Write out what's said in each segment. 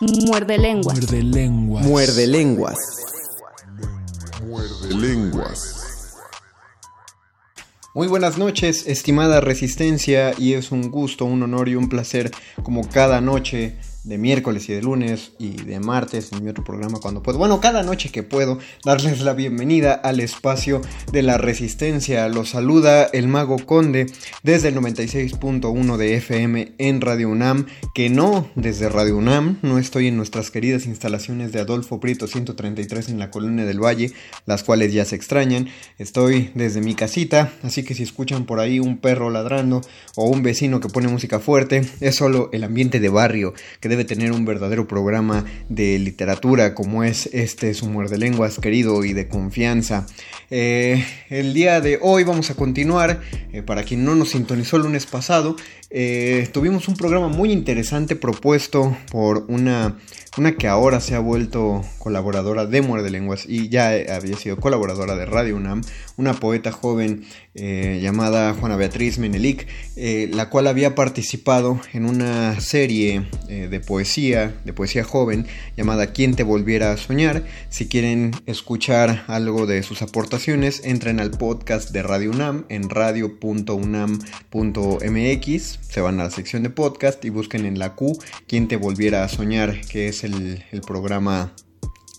Muerde lenguas. Muerde lenguas. Muerde lenguas. Muerde lenguas. Muy buenas noches, estimada Resistencia, y es un gusto, un honor y un placer, como cada noche, de miércoles y de lunes y de martes en mi otro programa cuando puedo. Bueno, cada noche que puedo darles la bienvenida al espacio de la resistencia. Los saluda el mago Conde desde el 96.1 de FM en Radio UNAM, que no desde Radio UNAM, no estoy en nuestras queridas instalaciones de Adolfo Prieto 133 en la Colonia del Valle, las cuales ya se extrañan. Estoy desde mi casita, así que si escuchan por ahí un perro ladrando o un vecino que pone música fuerte, es solo el ambiente de barrio que debe tener un verdadero programa de literatura como es este su muerde lenguas querido y de confianza. Eh, el día de hoy vamos a continuar, eh, para quien no nos sintonizó el lunes pasado, eh, tuvimos un programa muy interesante propuesto por una, una que ahora se ha vuelto colaboradora de Muerde Lenguas y ya había sido colaboradora de Radio UNAM, una poeta joven eh, llamada Juana Beatriz Menelik, eh, la cual había participado en una serie de poesía, de poesía joven, llamada Quien te volviera a soñar. Si quieren escuchar algo de sus aportaciones, entren al podcast de Radio UNAM en radio.unam.mx se van a la sección de podcast y busquen en la Q quien te volviera a soñar, que es el, el programa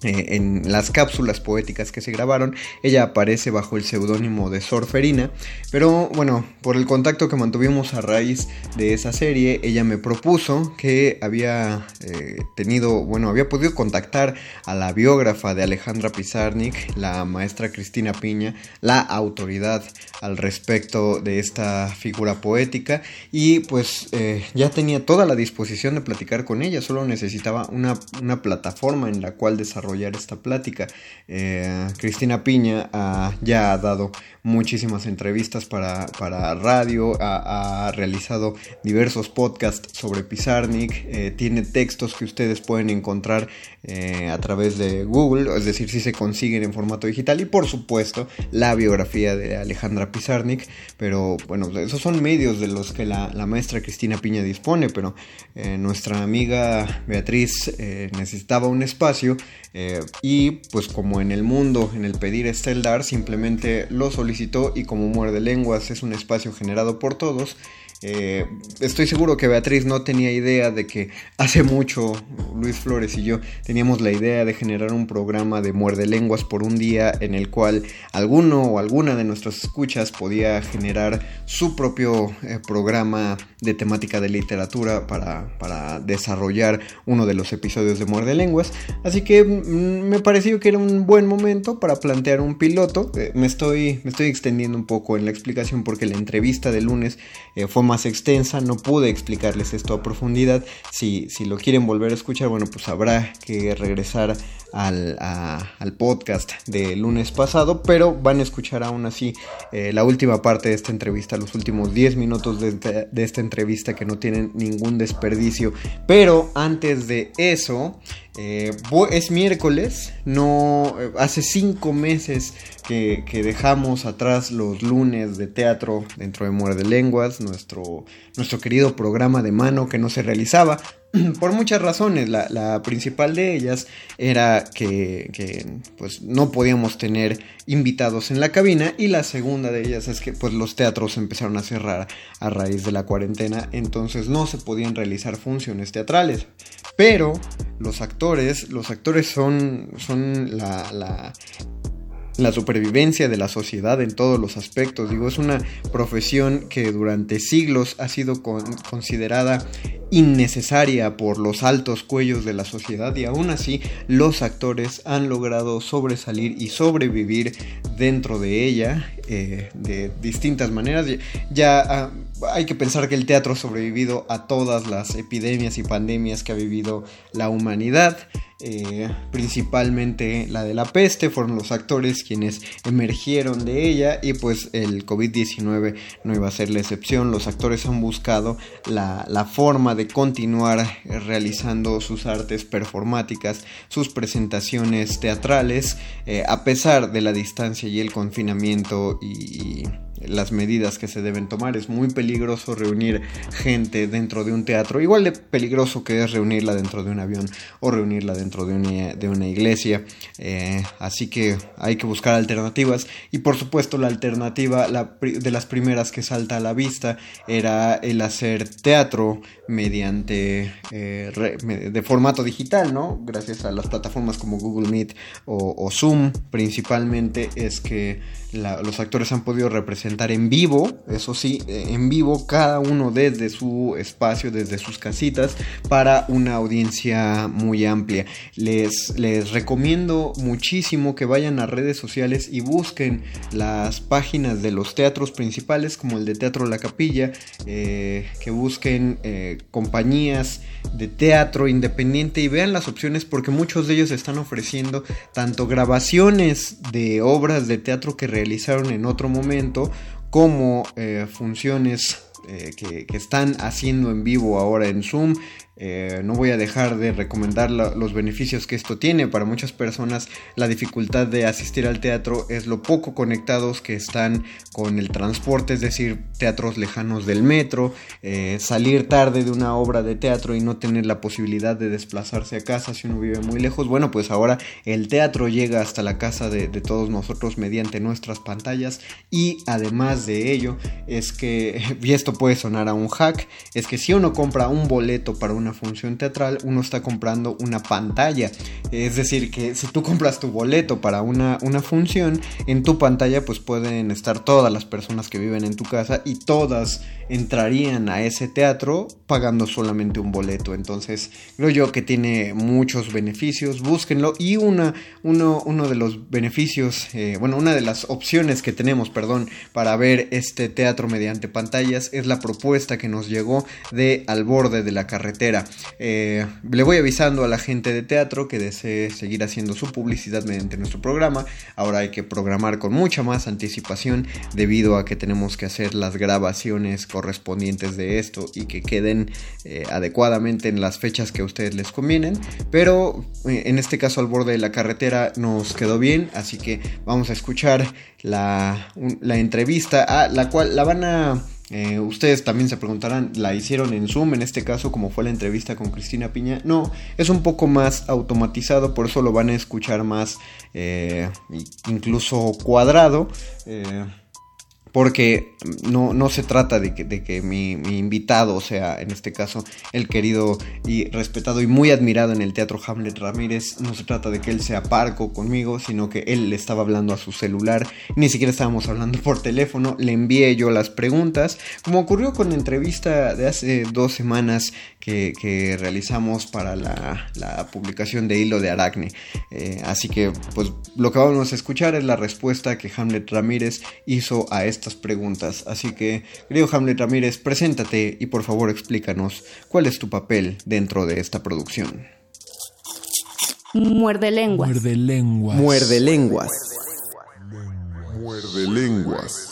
eh, en las cápsulas poéticas que se grabaron, ella aparece bajo el seudónimo de Sorferina, pero bueno, por el contacto que mantuvimos a raíz de esa serie, ella me propuso que había eh, tenido, bueno, había podido contactar a la biógrafa de Alejandra Pizarnik, la maestra Cristina Piña, la autoridad al respecto de esta figura poética, y pues eh, ya tenía toda la disposición de platicar con ella, solo necesitaba una, una plataforma en la cual desarrollar esta plática. Eh, Cristina Piña ah, ya ha dado muchísimas entrevistas para, para radio, ha, realizado diversos podcasts sobre Pizarnik, eh, tiene textos que ustedes pueden encontrar eh, a través de Google, es decir, si se consiguen en formato digital y por supuesto la biografía de Alejandra Pizarnik, pero bueno, esos son medios de los que la, la maestra Cristina Piña dispone, pero nuestra amiga Beatriz necesitaba un espacio eh, y pues como en el mundo, en el pedir está el dar, simplemente lo solicitó y como muerde lenguas es un espacio generado por todos, eh, estoy seguro que Beatriz no tenía idea de que hace mucho Luis Flores y yo teníamos la idea de generar un programa de muerde lenguas por un día en el cual alguno o alguna de nuestras escuchas podía generar su propio eh, programa de temática de literatura para, para, desarrollar uno de los episodios de muerde lenguas. Así que mm, me pareció que era un buen momento para plantear un piloto. Eh, me, estoy, me estoy extendiendo un poco en la explicación porque la entrevista de lunes fue más extensa, no pude explicarles esto a profundidad. Si, si lo quieren volver a escuchar, bueno, pues habrá que regresar al, al podcast de lunes pasado, pero van a escuchar aún así eh, la última parte de esta entrevista, los últimos 10 minutos de, de esta entrevista que no tienen ningún desperdicio. Pero antes de eso, eh, es miércoles, no eh, hace cinco meses que, dejamos atrás los lunes de teatro dentro de Muerde Lenguas, nuestro, nuestro querido programa de mano que no se realizaba por muchas razones. La, principal de ellas era que, pues, no podíamos tener invitados en la cabina y la segunda de ellas es que pues, los teatros empezaron a cerrar a raíz de la cuarentena, entonces no se podían realizar funciones teatrales. Pero los actores, los actores son, son la la supervivencia de la sociedad en todos los aspectos. Digo, es una profesión que durante siglos ha sido considerada innecesaria por los altos cuellos de la sociedad y aún así los actores han logrado sobresalir y sobrevivir dentro de ella eh, de distintas maneras. Ya hay que pensar que el teatro ha sobrevivido a todas las epidemias y pandemias que ha vivido la humanidad. Eh, principalmente la de la peste, fueron los actores quienes emergieron de ella y pues el COVID-19 no iba a ser la excepción, los actores han buscado la, forma de continuar realizando sus artes performáticas, sus presentaciones teatrales, eh, a pesar de la distancia y el confinamiento y las medidas que se deben tomar. Es muy peligroso reunir gente dentro de un teatro, igual de peligroso que es reunirla dentro de un avión o reunirla dentro de una, de una iglesia. Eh, así que hay que buscar alternativas y por supuesto la alternativa de las primeras que salta a la vista era el hacer teatro mediante eh, de formato digital, ¿no? Gracias a las plataformas como Google Meet o, Zoom principalmente es que los actores han podido representar en vivo, eso sí, eh, en vivo cada uno desde su espacio, desde sus casitas para una audiencia muy amplia. Les, les recomiendo muchísimo que vayan a redes sociales y busquen las páginas de los teatros principales como el de Teatro La Capilla, eh, que busquen compañías de teatro independiente y vean las opciones porque muchos de ellos están ofreciendo tanto grabaciones de obras de teatro que realizaron en otro momento como eh, funciones eh, que, están haciendo en vivo ahora en Zoom eh, no voy a dejar de recomendar los beneficios que esto tiene. Para muchas personas la dificultad de asistir al teatro es lo poco conectados que están con el transporte, es decir, teatros lejanos del metro, eh, salir tarde de una obra de teatro y no tener la posibilidad de desplazarse a casa si uno vive muy lejos. Bueno, pues ahora el teatro llega hasta la casa de, de todos nosotros mediante nuestras pantallas y además de ello es que, y esto puede sonar a un hack, es que si uno compra un boleto para una función teatral, uno está comprando una pantalla. Es decir, que si tú compras tu boleto para una, una función, en tu pantalla pues pueden estar todas las personas que viven en tu casa y todas entrarían a ese teatro pagando solamente un boleto. Entonces, creo yo que tiene muchos beneficios, búsquenlo. Y una, uno, uno de los beneficios, eh, bueno, una de las opciones que tenemos, perdón, para ver este teatro mediante pantallas es la propuesta que nos llegó de Al borde de la carretera. Eh, le voy avisando a la gente de teatro que desee seguir haciendo su publicidad mediante nuestro programa. Ahora hay que programar con mucha más anticipación debido a que tenemos que hacer las grabaciones correspondientes de esto y que queden eh, adecuadamente en las fechas que a ustedes les convienen. Pero eh, en este caso al borde de la carretera nos quedó bien, así que vamos a escuchar la, la entrevista, a la cual la van a... Eh, ustedes también se preguntarán, ¿la hicieron en Zoom en este caso como fue la entrevista con Cristina Piña? No, es un poco más automatizado, por eso lo van a escuchar más incluso cuadrado. Porque no, no se trata de que, de que mi, invitado sea, en este caso, el querido y respetado y muy admirado en el teatro Hamlet Ramírez, no se trata de que él sea parco conmigo, sino que él le estaba hablando a su celular, ni siquiera estábamos hablando por teléfono, le envié yo las preguntas, como ocurrió con la entrevista de hace dos semanas que, realizamos para la, publicación de Hilo de Aracne. Eh, así que, pues, lo que vamos a escuchar es la respuesta que Hamlet Ramírez hizo a estas preguntas. Así que, querido Hamlet Ramírez, preséntate y por favor explícanos cuál es tu papel dentro de esta producción. Muerde lenguas. Muerde lenguas. Muerde lenguas. Muerde lenguas.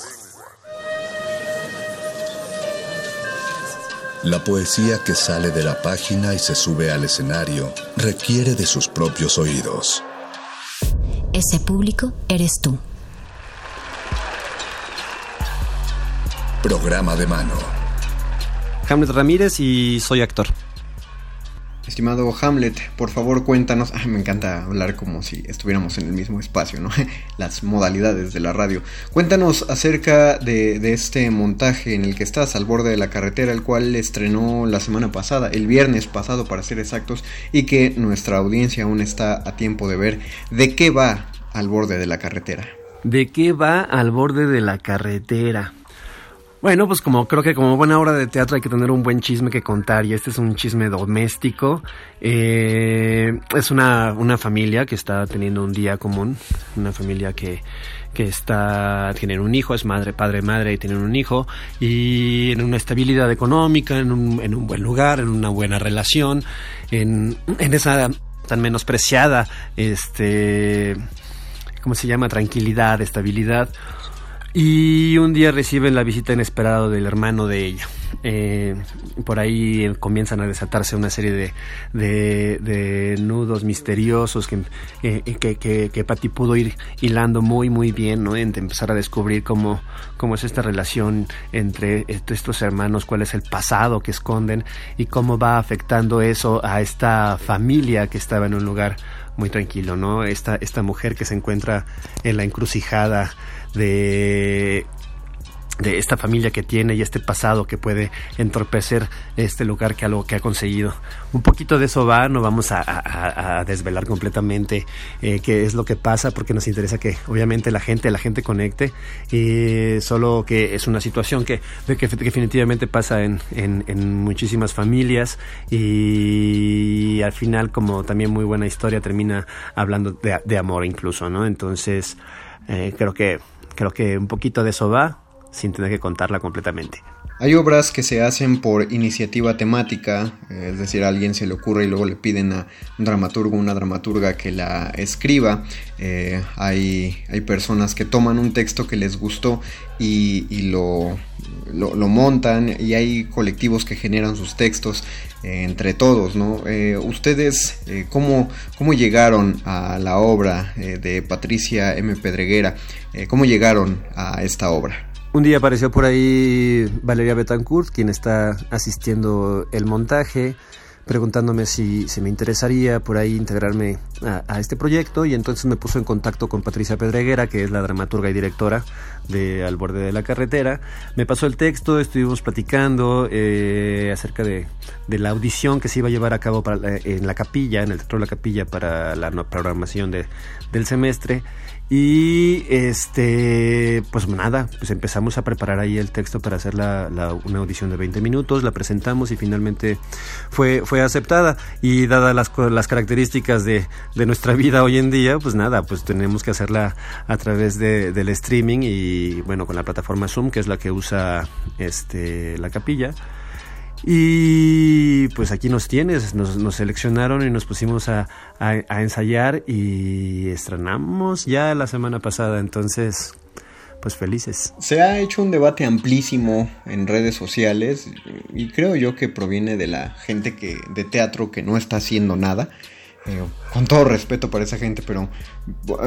La poesía que sale de la página y se sube al escenario requiere de sus propios oídos. Ese público eres tú. Programa de mano. Hamlet Ramírez y soy actor. Estimado Hamlet, por favor cuéntanos, me encanta hablar como si estuviéramos en el mismo espacio, ¿no? Las modalidades de la radio. Cuéntanos acerca de, de, este montaje en el que estás al borde de la carretera, el cual estrenó la semana pasada, el viernes pasado para ser exactos, y que nuestra audiencia aún está a tiempo de ver. ¿De qué va al borde de la carretera? ¿De qué va al borde de la carretera? Bueno, pues como creo que como buena obra de teatro hay que tener un buen chisme que contar y este es un chisme doméstico. Eh, es una, una familia que está teniendo un día común, una familia que, que está, tienen un hijo, es madre, padre, madre y tienen un hijo y en una estabilidad económica, en un, en un buen lugar, en una buena relación, en, en esa tan menospreciada, este, ¿cómo se llama? Tranquilidad, estabilidad y un día reciben la visita inesperada del hermano de ella. Eh, por ahí comienzan a desatarse una serie de, de, nudos misteriosos que, eh, que, pudo ir hilando muy muy bien, ¿no? En empezar a descubrir cómo, cómo es esta relación entre estos hermanos, cuál es el pasado que esconden y cómo va afectando eso a esta familia que estaba en un lugar muy tranquilo, ¿no? Esta, esta mujer que se encuentra en la encrucijada de de esta familia que tiene y este pasado que puede entorpecer este lugar que algo que ha conseguido. Un poquito de eso va, no vamos a, desvelar completamente eh, qué es lo que pasa porque nos interesa que obviamente la gente, la gente conecte, y solo que es una situación que, que definitivamente pasa en, en, muchísimas familias y al final como también muy buena historia termina hablando de, de amor incluso, ¿no? Entonces eh, creo que Creo que un poquito de eso va sin tener que contarla completamente. Hay obras que se hacen por iniciativa temática, es decir, a alguien se le ocurre y luego le piden a un dramaturgo, una dramaturga que la escriba. Eh, hay, hay, personas que toman un texto que les gustó y, lo, lo, montan y hay colectivos que generan sus textos eh, entre todos, ¿no? Eh, ¿Ustedes ¿cómo, cómo, llegaron a la obra de Patricia M. Pedreguera? ¿Cómo llegaron a esta obra? Un día apareció por ahí Valeria Betancourt, quien está asistiendo el montaje, preguntándome si, me interesaría por ahí integrarme a, este proyecto y entonces me puso en contacto con Patricia Pedreguera, que es la dramaturga y directora de Al borde de la carretera. Me pasó el texto, estuvimos platicando eh, acerca de, la audición que se iba a llevar a cabo en la capilla, en el Teatro de la Capilla para la programación del semestre. Y este, pues nada, pues empezamos a preparar ahí el texto para hacer la, una audición de 20 minutos, la presentamos y finalmente fue, fue aceptada. Y dadas las, las características de, de, nuestra vida hoy en día, pues nada, pues tenemos que hacerla a través de, del streaming y bueno, con la plataforma Zoom, que es la que usa este, la capilla. Y pues aquí nos tienes, nos, seleccionaron y nos pusimos a, ensayar y estrenamos ya la semana pasada, entonces pues felices. Se ha hecho un debate amplísimo en redes sociales y creo yo que proviene de la gente que de teatro que no está haciendo nada con todo respeto para esa gente, pero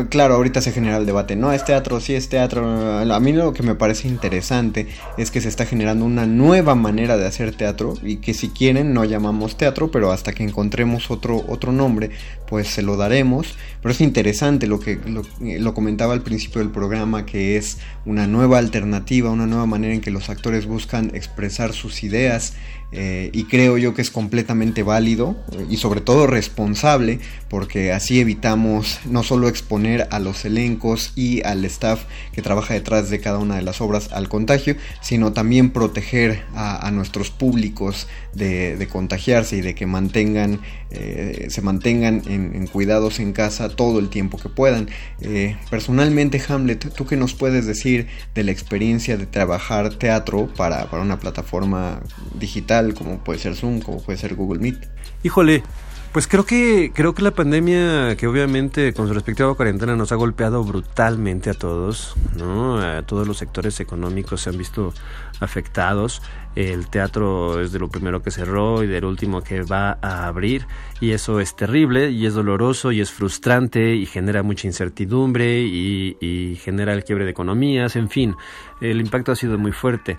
claro, ahorita se genera el debate, no, es teatro, sí es teatro. A mí lo que me parece interesante es que se está generando una nueva manera de hacer teatro y que si quieren no llamamos teatro, pero hasta que encontremos otro, otro nombre, pues se lo daremos. Pero es interesante lo que lo, lo, comentaba al principio del programa, que es una nueva alternativa, una nueva manera en que los actores buscan expresar sus ideas eh, y creo yo que es completamente válido y sobre todo responsable porque así evitamos no solo exponer a los elencos y al staff que trabaja detrás de cada una de las obras al contagio, sino también proteger a, nuestros públicos de, contagiarse y de que mantengan, eh, se mantengan en, cuidados en casa todo el tiempo que puedan. Eh, personalmente, Hamlet, ¿tú qué nos puedes decir de la experiencia de trabajar teatro para una plataforma digital? como puede ser Zoom, como puede ser Google Meet. Híjole, pues creo que creo que la pandemia, que obviamente con su respectiva cuarentena nos ha golpeado brutalmente a todos, ¿no? A todos los sectores económicos se han visto afectados. El teatro es de lo primero que cerró y del último que va a abrir y eso es terrible y es doloroso y es frustrante y genera mucha incertidumbre y, genera el quiebre de economías, en fin, el impacto ha sido muy fuerte,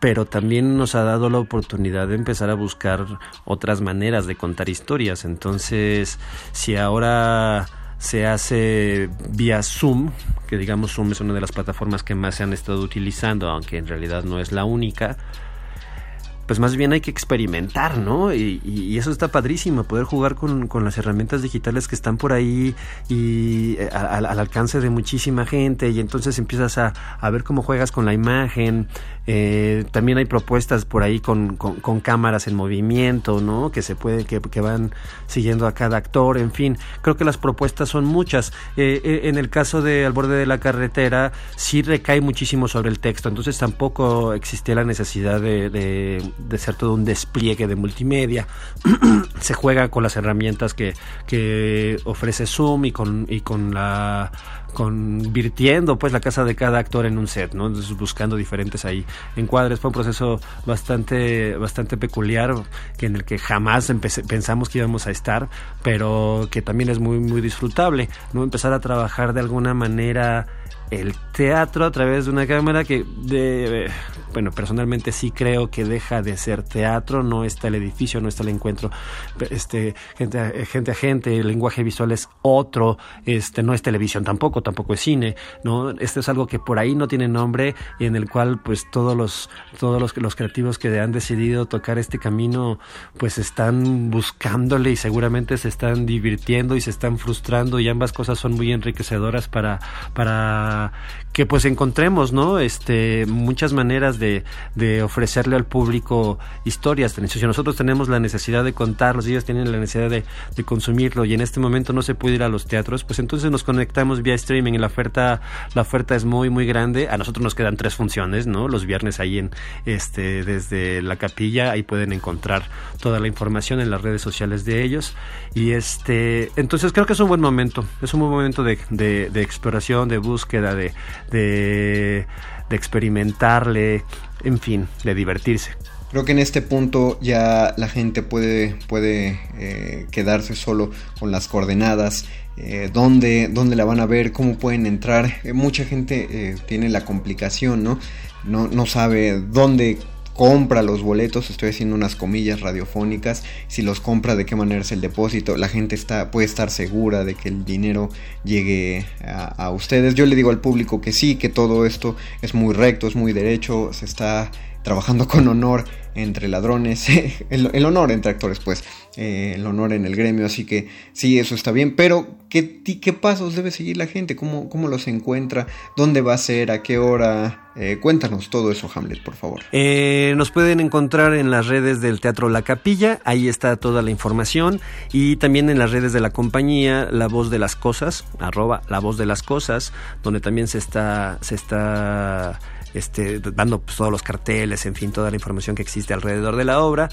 pero también nos ha dado la oportunidad de empezar a buscar otras maneras de contar historias. Entonces, si ahora se hace vía Zoom, que digamos Zoom es una de las plataformas que más se han estado utilizando, aunque en realidad no es la única, pues más bien hay que experimentar, ¿no? Y, eso está padrísimo, poder jugar con, las herramientas digitales que están por ahí y eh, al alcance de muchísima gente y entonces empiezas a, a ver cómo juegas con la imagen, eh, también hay propuestas por ahí con, con, cámaras en movimiento, ¿no? Que se puede, que, que, van siguiendo a cada actor, en fin. Creo que las propuestas son muchas. Eh, eh, en el caso de Al borde de la carretera, sí recae muchísimo sobre el texto, entonces tampoco existía la necesidad de, de, de ser todo un despliegue de multimedia. se juega con las herramientas que, que ofrece Zoom y con, y con la convirtiendo pues la casa de cada actor en un set, ¿no? Entonces buscando diferentes ahí encuadres. Fue un proceso bastante, bastante peculiar que en el que jamás pensamos que íbamos a estar, pero que también es muy, muy disfrutable, ¿no? Empezar a trabajar de alguna manera el teatro a través de una cámara que, bueno, personalmente sí creo que deja de ser teatro, no está el edificio, no está el encuentro, este, gente a gente, el lenguaje visual es otro, este, no es televisión tampoco, tampoco es cine, ¿no? Este es algo que por ahí no tiene nombre y en el cual pues todos los, todos los, los creativos que han decidido tocar este camino pues están buscándole y seguramente se están divirtiendo y se están frustrando y ambas cosas son muy enriquecedoras para, para que pues encontremos, ¿no? Este, muchas maneras de, de ofrecerle al público historias. Si nosotros tenemos la necesidad de contarlos, ellos tienen la necesidad de, de, consumirlo y en este momento no se puede ir a los teatros, pues entonces nos conectamos vía streaming y la oferta, la oferta es muy, muy grande. A nosotros nos quedan tres funciones, ¿no? Los viernes ahí en, este, desde la capilla, ahí pueden encontrar toda la información en las redes sociales de ellos. Y este, entonces creo que es un buen momento, es un buen momento de, de, de exploración, de búsqueda, de, de, experimentarle, en fin, de divertirse. Creo que en este punto ya la gente puede, puede eh, quedarse solo con las coordenadas, eh, dónde, la van a ver, cómo pueden entrar. Eh, mucha gente tiene la complicación, ¿no? ¿no? No sabe dónde compra los boletos, estoy haciendo unas comillas radiofónicas, si los compra, de qué manera es el depósito, la gente está, puede estar segura de que el dinero llegue a, ustedes. Yo le digo al público que sí, que todo esto es muy recto, es muy derecho, se está trabajando con honor entre ladrones, el, honor entre actores, pues, eh, el honor en el gremio, así que sí, eso está bien, pero ¿qué, pasos debe seguir la gente? ¿Cómo, ¿Cómo los encuentra? ¿Dónde va a ser? ¿A qué hora? Eh, cuéntanos todo eso, Hamlet, por favor. Eh, nos pueden encontrar en las redes del Teatro La Capilla, ahí está toda la información, y también en las redes de la compañía La Voz de las Cosas, arroba La Voz de las Cosas, donde también se está, se está este, dando pues, todos los carteles, en fin, toda la información que existe alrededor de la obra.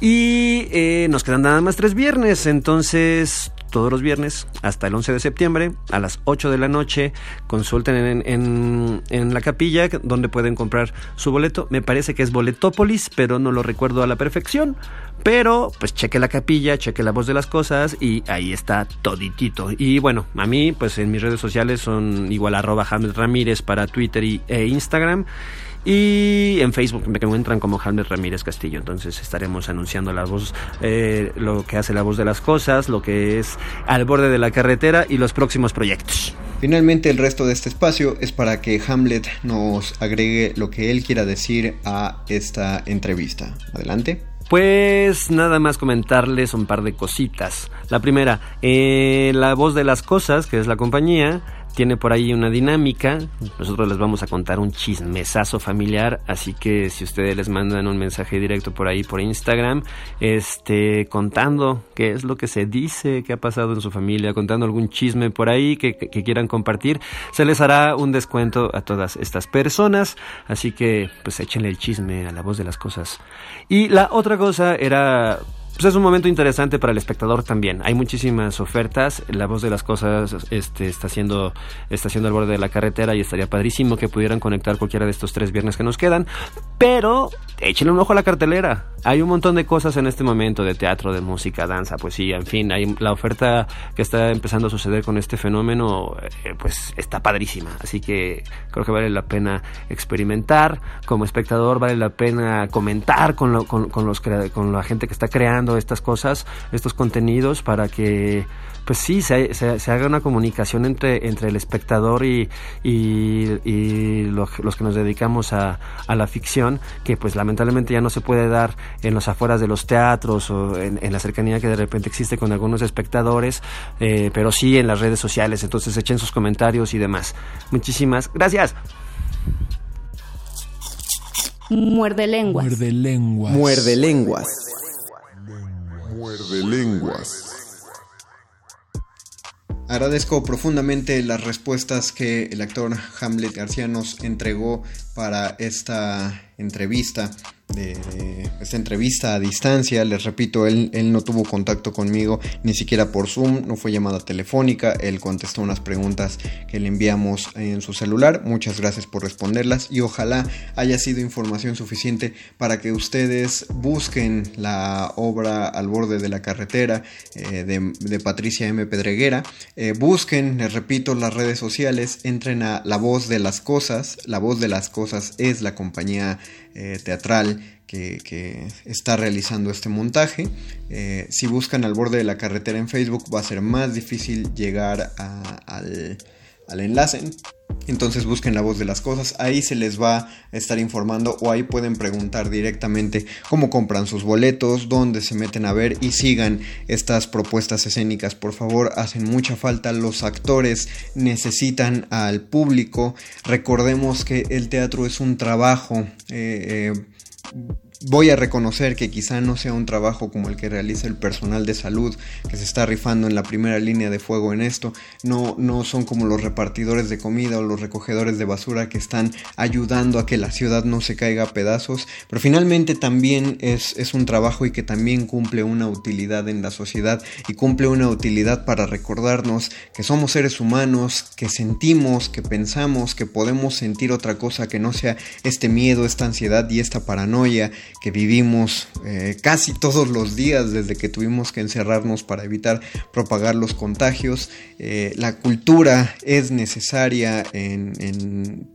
Y eh, nos quedan nada más tres viernes, entonces todos los viernes hasta el 11 de septiembre a las 8 de la noche. Consulten en, en, la capilla donde pueden comprar su boleto. Me parece que es Boletópolis, pero no lo recuerdo a la perfección. Pero pues cheque la capilla, cheque la voz de las cosas y ahí está toditito. Y bueno, a mí pues en mis redes sociales son igual arroba Ramírez para Twitter y, e Instagram. Y en Facebook me encuentran como Hamlet Ramírez Castillo. Entonces estaremos anunciando la voz, eh, lo que hace la voz de las cosas, lo que es al borde de la carretera y los próximos proyectos. Finalmente el resto de este espacio es para que Hamlet nos agregue lo que él quiera decir a esta entrevista. Adelante. Pues nada más comentarles un par de cositas. La primera, eh, La Voz de las Cosas, que es la compañía, tiene por ahí una dinámica. Nosotros les vamos a contar un chismesazo familiar, así que si ustedes les mandan un mensaje directo por ahí por Instagram, este contando qué es lo que se dice, qué ha pasado en su familia, contando algún chisme por ahí que, que quieran compartir, se les hará un descuento a todas estas personas, así que pues échenle el chisme a la voz de las cosas. Y la otra cosa era pues es un momento interesante para el espectador también. Hay muchísimas ofertas. La voz de las cosas este, está haciendo está haciendo al borde de la carretera y estaría padrísimo que pudieran conectar cualquiera de estos tres viernes que nos quedan. Pero échenle un ojo a la cartelera. Hay un montón de cosas en este momento de teatro, de música, danza, poesía, en fin. Hay la oferta que está empezando a suceder con este fenómeno, eh, pues está padrísima. Así que creo que vale la pena experimentar. Como espectador vale la pena comentar con, lo, con, con los, con la gente que está creando estas cosas, estos contenidos para que pues sí, se, se, haga una comunicación entre, entre el espectador y, y, los, que nos dedicamos a, a, la ficción, que pues lamentablemente ya no se puede dar en los afueras de los teatros o en, la cercanía que de repente existe con algunos espectadores, eh, pero sí en las redes sociales, entonces echen sus comentarios y demás. Muchísimas gracias. Muerde lenguas. Muerde lenguas. Muerde lenguas. Agradezco profundamente las respuestas que el actor Hamlet García nos entregó para esta entrevista de, esta entrevista a distancia. Les repito, él, no tuvo contacto conmigo ni siquiera por Zoom, no fue llamada telefónica. Él contestó unas preguntas que le enviamos en su celular. Muchas gracias por responderlas y ojalá haya sido información suficiente para que ustedes busquen la obra al borde de la carretera eh, de, Patricia M. Pedreguera. Eh, busquen, les repito, las redes sociales, entren a La Voz de las Cosas. La Voz de las Cosas es la compañía eh, teatral que, está realizando este montaje. Eh, si buscan al borde de la carretera en Facebook va a ser más difícil llegar al, al enlace. Entonces busquen la voz de las cosas, ahí se les va a estar informando o ahí pueden preguntar directamente cómo compran sus boletos, dónde se meten a ver y sigan estas propuestas escénicas. Por favor, hacen mucha falta, los actores necesitan al público. Recordemos que el teatro es un trabajo. Eh, eh, Mm-hmm. Voy a reconocer que quizá no sea un trabajo como el que realiza el personal de salud que se está rifando en la primera línea de fuego en esto. No, no son como los repartidores de comida o los recogedores de basura que están ayudando a que la ciudad no se caiga a pedazos. Pero finalmente también es, es un trabajo y que también cumple una utilidad en la sociedad y cumple una utilidad para recordarnos que somos seres humanos, que sentimos, que pensamos, que podemos sentir otra cosa que no sea este miedo, esta ansiedad y esta paranoia que vivimos eh, casi todos los días desde que tuvimos que encerrarnos para evitar propagar los contagios. Eh, la cultura es necesaria en,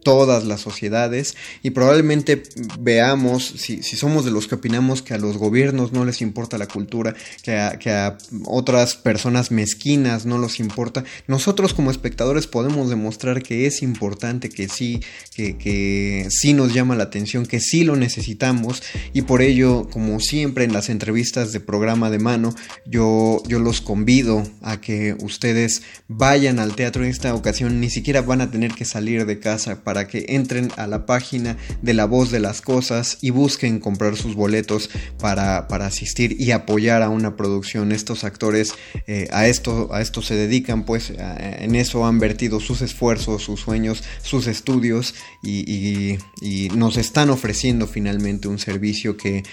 todas las sociedades y probablemente veamos, si, somos de los que opinamos que a los gobiernos no les importa la cultura, que a, otras personas mezquinas no les importa, nosotros como espectadores podemos demostrar que es importante, que sí, que, que sí nos llama la atención, que sí lo necesitamos y por ello, como siempre en las entrevistas de programa de mano, yo, yo los convido a que ustedes vayan al teatro en esta ocasión, ni siquiera van a tener que salir de casa para que entren a la página de la voz de las cosas y busquen comprar sus boletos para, asistir y apoyar a una producción. Estos actores eh, a, esto, a esto se dedican, pues en eso han vertido sus esfuerzos, sus sueños, sus estudios y nos están ofreciendo finalmente un servicio que,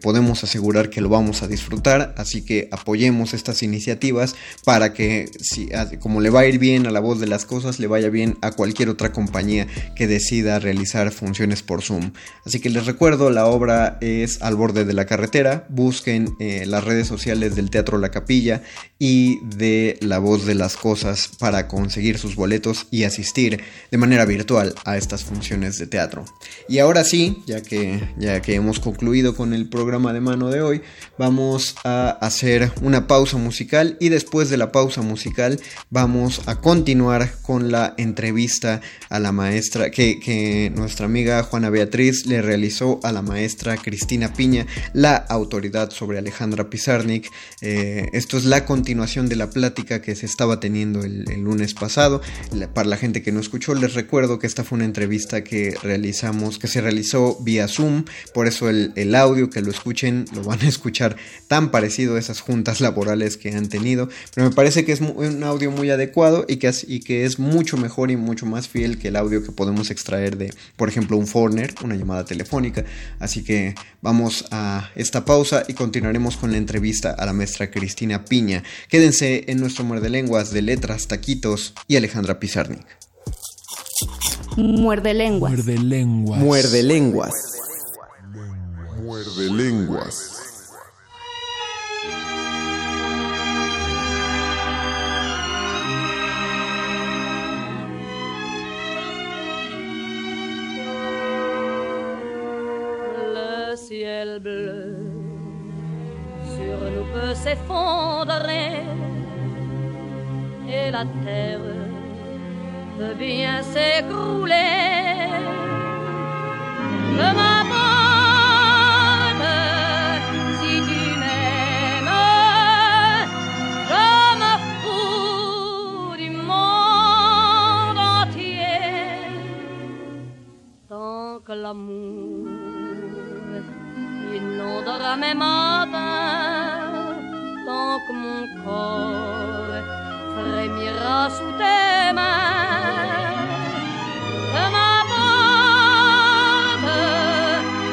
podemos asegurar que lo vamos a disfrutar, así que apoyemos estas iniciativas para que, si, como le va a ir bien a la voz de las cosas, le vaya bien a cualquier otra compañía que decida realizar funciones por Zoom. Así que les recuerdo, la obra es Al borde de la carretera, busquen eh, las redes sociales del Teatro La Capilla y de La Voz de las Cosas para conseguir sus boletos y asistir de manera virtual a estas funciones de teatro. Y ahora sí, ya que, ya que hemos concluido con el programa de mano de hoy, vamos a hacer una pausa musical y después de la pausa musical vamos a continuar con la entrevista a la maestra que, que nuestra amiga Juana Beatriz le realizó a la maestra Cristina Piña, la autoridad sobre Alejandra Pizarnik. Eh, esto es la continuación de la plática que se estaba teniendo el, lunes pasado. para la gente que no escuchó, les recuerdo que esta fue una entrevista que realizamos, que se realizó vía Zoom, por eso el, audio que lo escuchen lo van a escuchar tan parecido a esas juntas laborales que han tenido, pero me parece que es un audio muy adecuado y y que es mucho mejor y mucho más fiel que el audio que podemos extraer de, por ejemplo, un Forner, una llamada telefónica. Así que vamos a esta pausa y continuaremos con la entrevista a la maestra Cristina Piña. Quédense en nuestro muerde lenguas de letras, taquitos y Alejandra Pizarnik. Muerde lenguas. Muerde lenguas. Muerde lenguas. Muerde lenguas. bleu s'effondrer et la terre peut bien s'écrouler. Je m'abandonne si tu m'aimes, je me fous du monde entier. Tant que l'amour inondera mes matins que mon corps frémira sous tes mains.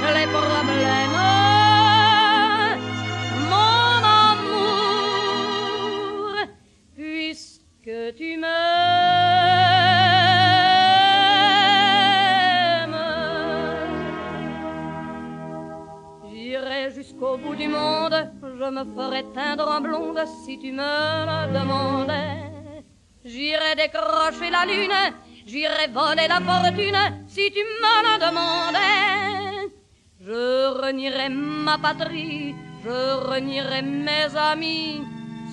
Que les problèmes, mon amour, puisque tu me jusqu'au bout du monde, je me ferais teindre en blonde si tu me le demandais. J'irais décrocher la lune, j'irais voler la fortune si tu me le demandais. Je renierais ma patrie, je renierais mes amis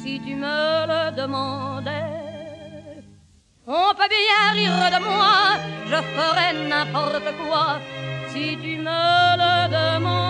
si tu me le demandais. On peut bien rire de moi, je ferais n'importe quoi si tu me le demandais.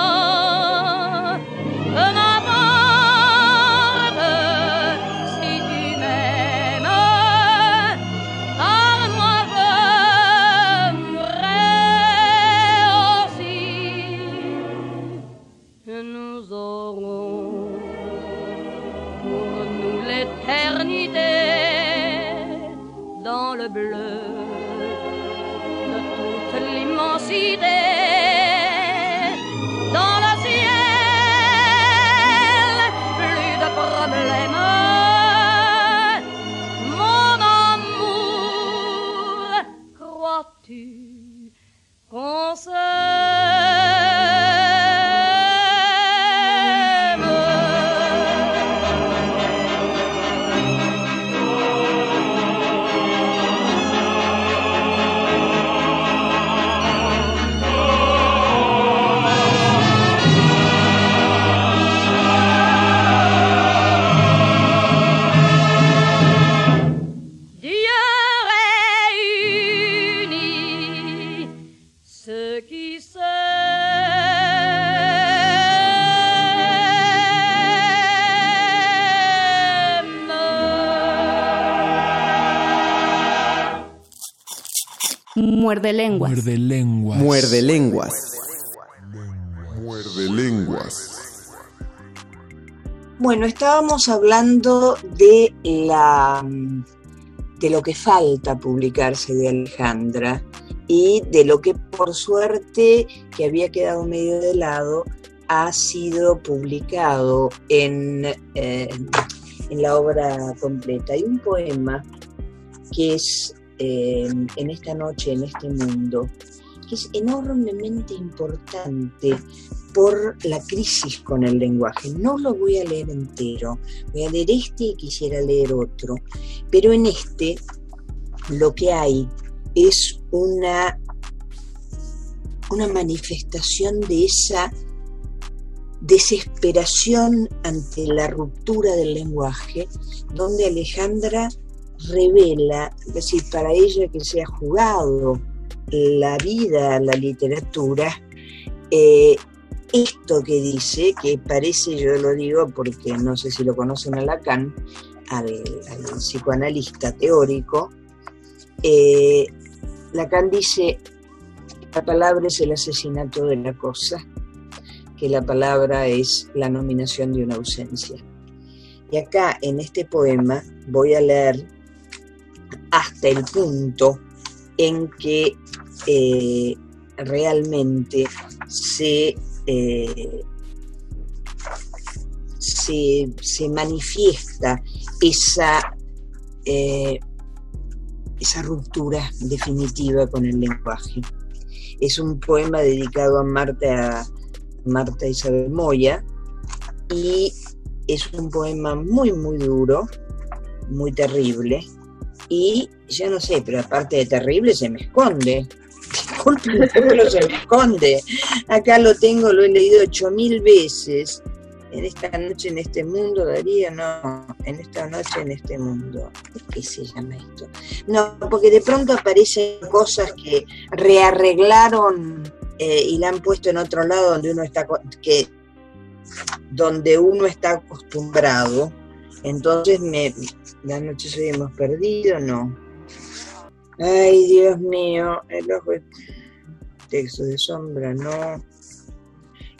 Muerde lenguas. Muerde lenguas. Muerde lenguas. Muerde lenguas. Bueno, estábamos hablando de la de lo que falta publicarse de Alejandra y de lo que por suerte que había quedado medio de lado ha sido publicado en, eh, en la obra completa. Hay un poema que es En esta noche, en este mundo, que es enormemente importante por la crisis con el lenguaje. No lo voy a leer entero, voy a leer este y quisiera leer otro, pero en este lo que hay es una, una manifestación de esa desesperación ante la ruptura del lenguaje, donde Alejandra revela, es decir, para ella que se ha jugado la vida, la literatura, eh, esto que dice, que parece, yo lo digo porque no sé si lo conocen a Lacan, al, al psicoanalista teórico, eh, Lacan dice, la palabra es el asesinato de la cosa, que la palabra es la nominación de una ausencia. Y acá en este poema voy a leer hasta el punto en que eh, realmente se, eh, se, se, manifiesta esa, eh, esa ruptura definitiva con el lenguaje. Es un poema dedicado a Marta, Marta Isabel Moya y es un poema muy, muy duro, muy terrible, y yo no sé, pero aparte de terrible se me esconde. Disculpen, pero se me esconde. Acá lo tengo, lo he leído ocho mil veces. En esta noche, en este mundo, Daría, no, en esta noche, en este mundo. ¿Qué se llama esto? No, porque de pronto aparecen cosas que rearreglaron eh, y la han puesto en otro lado donde uno está, que, donde uno está acostumbrado entonces, me, la noche se hemos perdido, no. Ay, Dios mío, el ojo, texto de sombra, no.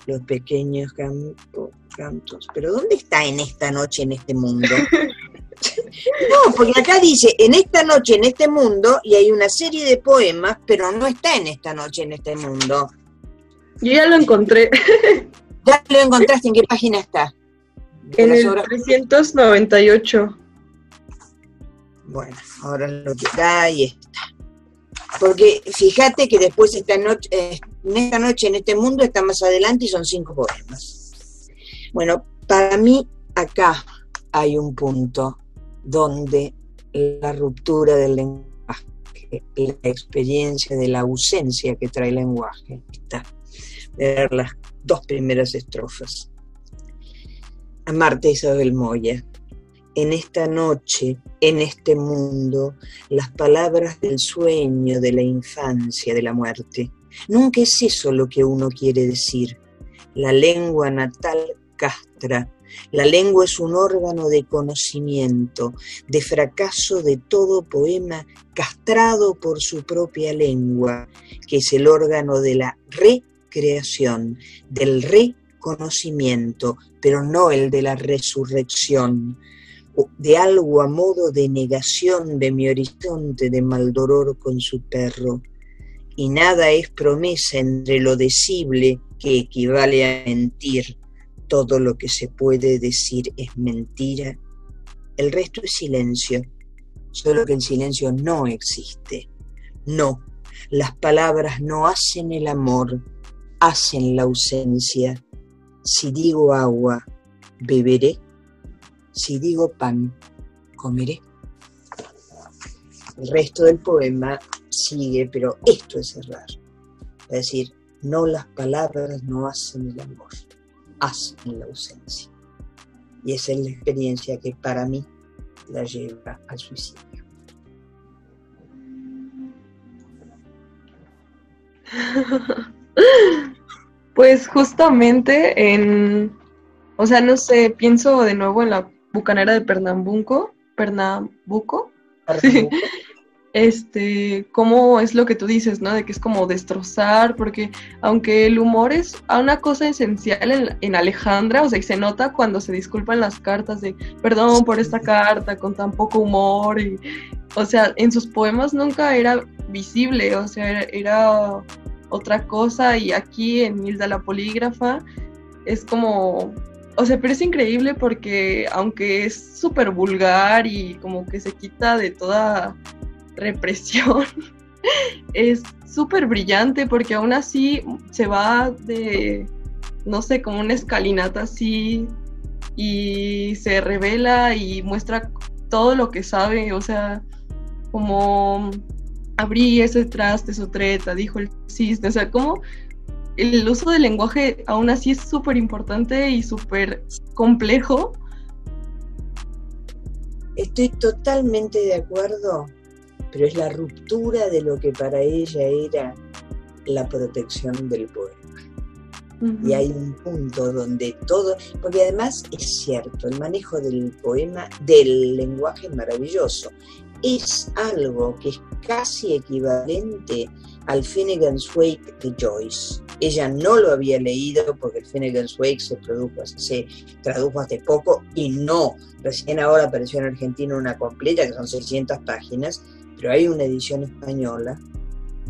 Los pequeños cantos. Pero ¿dónde está en esta noche, en este mundo? no, porque acá dice, en esta noche, en este mundo, y hay una serie de poemas, pero no está en esta noche, en este mundo. Yo ya lo encontré. ¿Ya lo encontraste? ¿En qué página está? En el 398. Bueno, ahora lo que da ahí está. Porque fíjate que después esta noche, eh, en esta noche, en este mundo, está más adelante y son cinco poemas. Bueno, para mí acá hay un punto donde la ruptura del lenguaje, la experiencia de la ausencia que trae el lenguaje, está. Ver las dos primeras estrofas a Marta Isabel Moya. En esta noche, en este mundo, las palabras del sueño, de la infancia, de la muerte. Nunca es eso lo que uno quiere decir. La lengua natal castra. La lengua es un órgano de conocimiento, de fracaso de todo poema castrado por su propia lengua, que es el órgano de la recreación, del re conocimiento, pero no el de la resurrección, de algo a modo de negación de mi horizonte de maldoror con su perro. Y nada es promesa entre lo decible que equivale a mentir. Todo lo que se puede decir es mentira. El resto es silencio, solo que el silencio no existe. No, las palabras no hacen el amor, hacen la ausencia si digo agua, beberé. Si digo pan, comeré. El resto del poema sigue, pero esto es cerrar. Es decir, no las palabras no hacen el amor, hacen la ausencia. Y esa es la experiencia que para mí la lleva al suicidio. Pues justamente en, o sea, no sé, pienso de nuevo en la bucanera de Pernambuco, Pernambuco. Este, cómo es lo que tú dices, ¿no? De que es como destrozar, porque aunque el humor es una cosa esencial en, en Alejandra, o sea, y se nota cuando se disculpan las cartas de perdón por esta carta con tan poco humor, y, o sea, en sus poemas nunca era visible, o sea, era, era otra cosa y aquí en Hilda la Polígrafa es como, o sea, pero es increíble porque aunque es súper vulgar y como que se quita de toda represión, es súper brillante porque aún así se va de, no sé, como una escalinata así y se revela y muestra todo lo que sabe, o sea, como abrí ese traste, su treta, dijo el cisne, o sea, como el uso del lenguaje aún así es súper importante y súper complejo. Estoy totalmente de acuerdo, pero es la ruptura de lo que para ella era la protección del poema. Y hay un punto donde todo, porque además es cierto, el manejo del poema, del lenguaje es maravilloso. Es algo que es casi equivalente al Finnegan's Wake de Joyce. Ella no lo había leído porque el Finnegan's Wake se, tradujo hace poco y no, recién ahora apareció en Argentina una completa que son 600 páginas, pero hay una edición española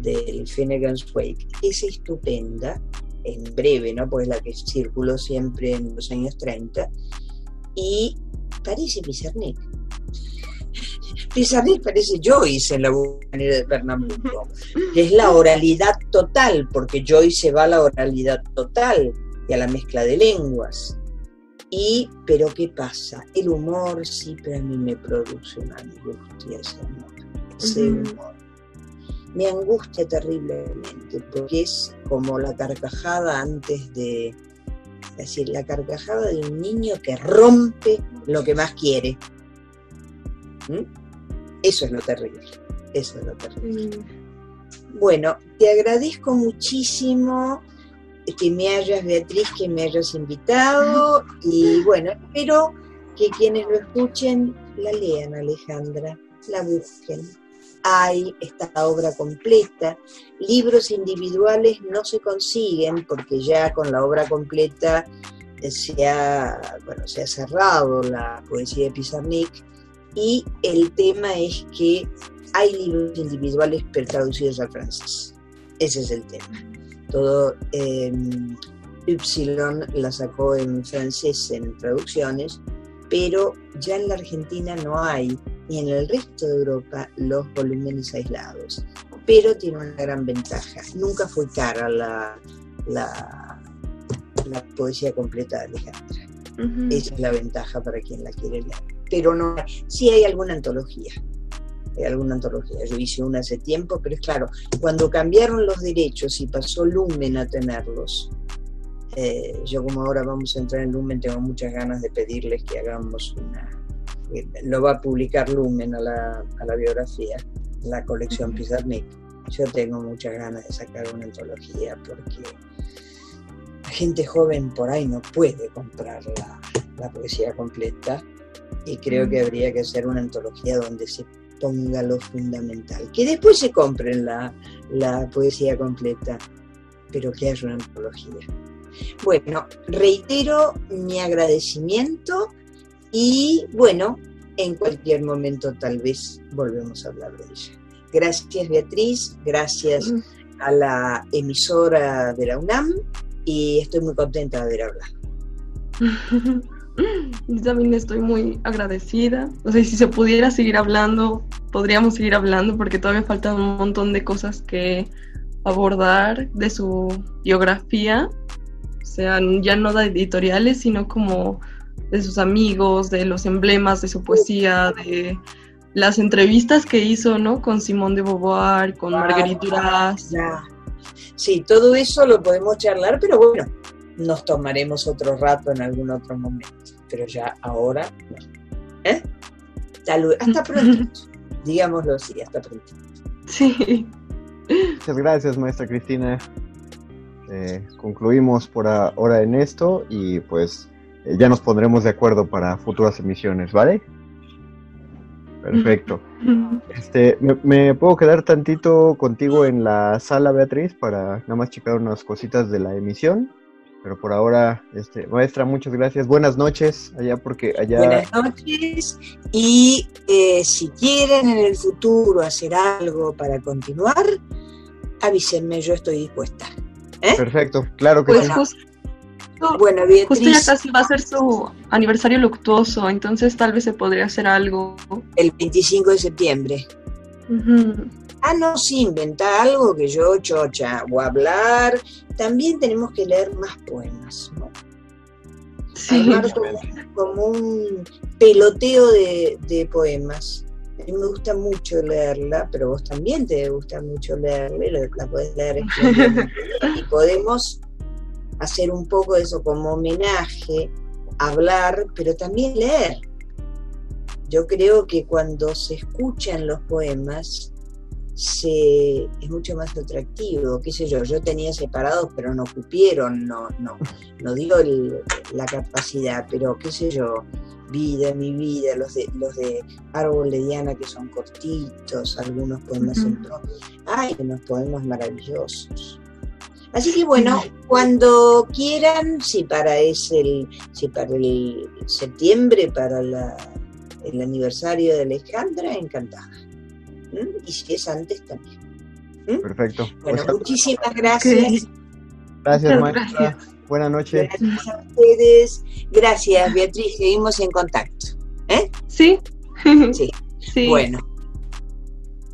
del Finnegan's Wake que es estupenda en breve, ¿no? Pues la que circuló siempre en los años 30, y parece Pizarnik. Pizarnik parece Joyce en la manera de Pernambuco, que es la oralidad total, porque Joyce se va a la oralidad total y a la mezcla de lenguas. Y, pero ¿qué pasa? El humor sí, pero a mí me produce una angustia ese humor. Ese humor me angustia terriblemente, porque es como la carcajada antes de, es decir, la carcajada de un niño que rompe lo que más quiere. ¿Mm? Eso es lo terrible, eso es lo terrible. Bueno, te agradezco muchísimo que me hayas, Beatriz, que me hayas invitado y bueno, espero que quienes lo escuchen la lean, Alejandra, la busquen hay esta obra completa. Libros individuales no se consiguen porque ya con la obra completa se ha, bueno, se ha cerrado la poesía de Pizarnik y el tema es que hay libros individuales pero traducidos al francés. Ese es el tema. Todo eh, Y la sacó en francés en traducciones, pero ya en la Argentina no hay y en el resto de Europa los volúmenes aislados. Pero tiene una gran ventaja. Nunca fue cara la, la, la poesía completa de Alejandra. Esa es la ventaja para quien la quiere leer. Pero no, sí hay alguna antología. Hay alguna antología. Yo hice una hace tiempo, pero es claro, cuando cambiaron los derechos y pasó Lumen a tenerlos, eh, yo como ahora vamos a entrar en Lumen, tengo muchas ganas de pedirles que hagamos una, lo va a publicar Lumen a la, a la biografía, la colección Pizarnik. Yo tengo muchas ganas de sacar una antología porque la gente joven por ahí no puede comprar la, la poesía completa y creo que habría que hacer una antología donde se ponga lo fundamental. Que después se compren la, la poesía completa, pero que haya una antología. Bueno, reitero mi agradecimiento y bueno, en cualquier momento tal vez volvemos a hablar de ella. Gracias Beatriz, gracias a la emisora de la UNAM y estoy muy contenta de haber hablado. Yo también estoy muy agradecida. O sea, si se pudiera seguir hablando, podríamos seguir hablando porque todavía faltan un montón de cosas que abordar de su biografía. O sea, ya no de editoriales, sino como de sus amigos, de los emblemas de su poesía, de las entrevistas que hizo, ¿no? Con Simón de Beauvoir, con Marguerite Duras. Sí, todo eso lo podemos charlar, pero bueno, nos tomaremos otro rato en algún otro momento. Pero ya ahora no. ¿Eh? Hasta pronto. Digámoslo así, hasta pronto. Sí. Muchas gracias, maestra Cristina. Eh, concluimos por ahora en esto y pues eh, ya nos pondremos de acuerdo para futuras emisiones, ¿vale? Perfecto. Este, ¿me, puedo quedar tantito contigo en la sala, Beatriz, para nada más checar unas cositas de la emisión? Pero por ahora, este, maestra, muchas gracias. Buenas noches, allá porque allá. Buenas noches. Y eh, si quieren en el futuro hacer algo para continuar, avísenme, yo estoy dispuesta. ¿Eh? Perfecto, claro que pues sí. justo, Bueno, justo ya casi va a ser su aniversario luctuoso, entonces tal vez se podría hacer algo. el 25 de septiembre. Ujú. Ah, no, sí, inventar algo que yo, chocha, o hablar. También tenemos que leer más poemas, ¿no? Sí. Como, un peloteo de, de poemas. A mí me gusta mucho leerla, pero vos también te gusta mucho leerla, y la, podés leer y podemos hacer un poco de eso como homenaje, hablar, pero también leer. Yo creo que cuando se escuchan los poemas, se, es mucho más atractivo, qué sé yo, yo tenía separados pero no cupieron, no, no, no digo el- la capacidad, pero qué sé yo, vida, mi vida, los de, los de Árbol de Diana que son cortitos, algunos poemas en Ujú. pro- hay unos poemas maravillosos. Así que bueno, cuando quieran, si para es el, si para el septiembre, para la- el aniversario de Alejandra, encantada. ¿Mm? Y si es antes también. Perfecto. Bueno, Pues, muchísimas gracias. gracias, Muchas maestra. gracias. Buenas noches. Gracias a ustedes. Gracias, Beatriz. Seguimos en contacto. ¿Eh? Sí. Sí. Sí. Bueno,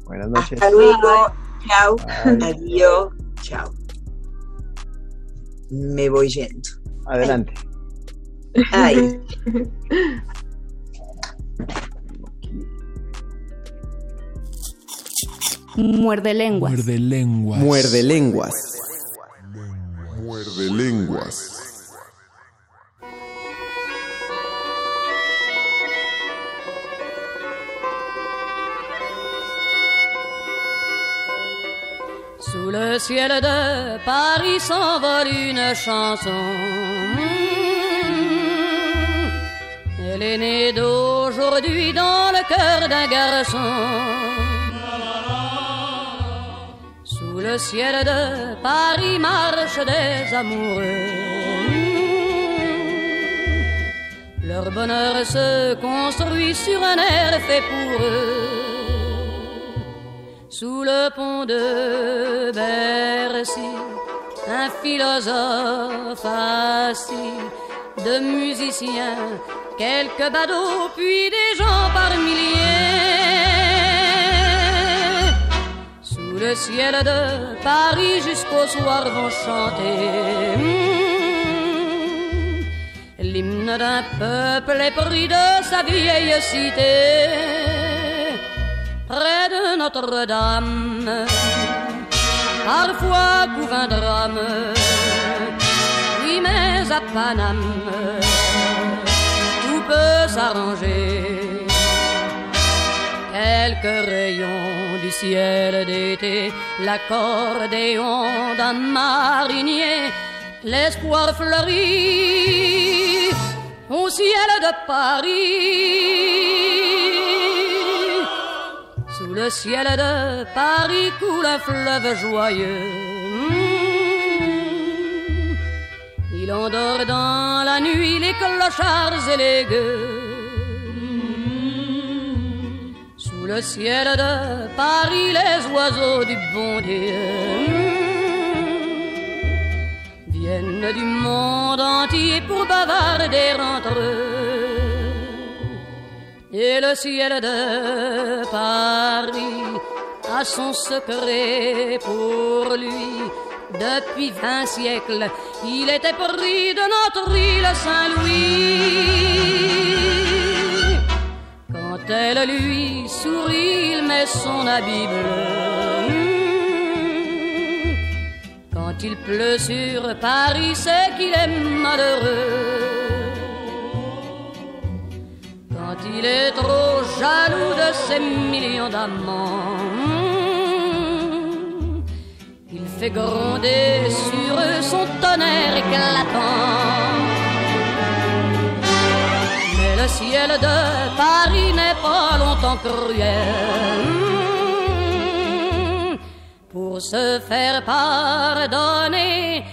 Buenas noches. hasta luego. Chao. Bye. Adiós. Chao. Me voy yendo. Adelante. Ay. Muerde lenguas. Muerde lenguas. Muerde lenguas. Muerde lenguas. Sous le ciel de Paris s'envole une chanson. Elle est née d'aujourd'hui dans le cœur d'un garçon. Le ciel de Paris marchent des amoureux. Leur bonheur se construit sur un air fait pour eux. Sous le pont de Bercy, un philosophe assis, de musiciens, quelques badauds, puis des gens par milliers. Le ciel de Paris jusqu'au soir vont chanter hmm, l'hymne d'un peuple épris de sa vieille cité près de Notre-Dame. Parfois couvre un drame, oui, mais à Paname, tout peut s'arranger. Quelques rayons du ciel d'été, l'accordéon d'un marinier, l'espoir fleurit au ciel de Paris. Sous le ciel de Paris coule un fleuve joyeux. Il endort dans la nuit les clochards et les gueux. Le ciel de Paris, les oiseaux du bon Dieu viennent du monde entier pour bavarder entre eux. Et le ciel de Paris a son secret pour lui. Depuis vingt siècles, il était pris de notre île Saint-Louis. Quand elle lui sourit, il met son habit bleu. Quand il pleut sur Paris, c'est qu'il est malheureux. Quand il est trop jaloux de ses millions d'amants, il fait gronder sur eux son tonnerre éclatant. Le ciel de Paris n'est pas longtemps cruel. Pour se faire pardonner,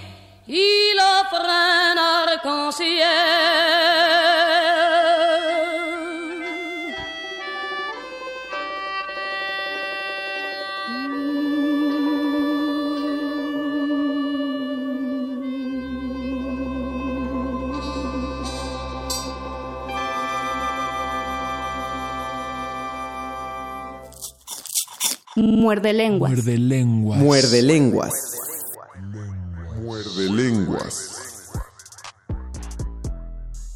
il offre un arc-en-ciel. Muerde lenguas. Muerde lenguas. Muerde lenguas. Muerde lenguas.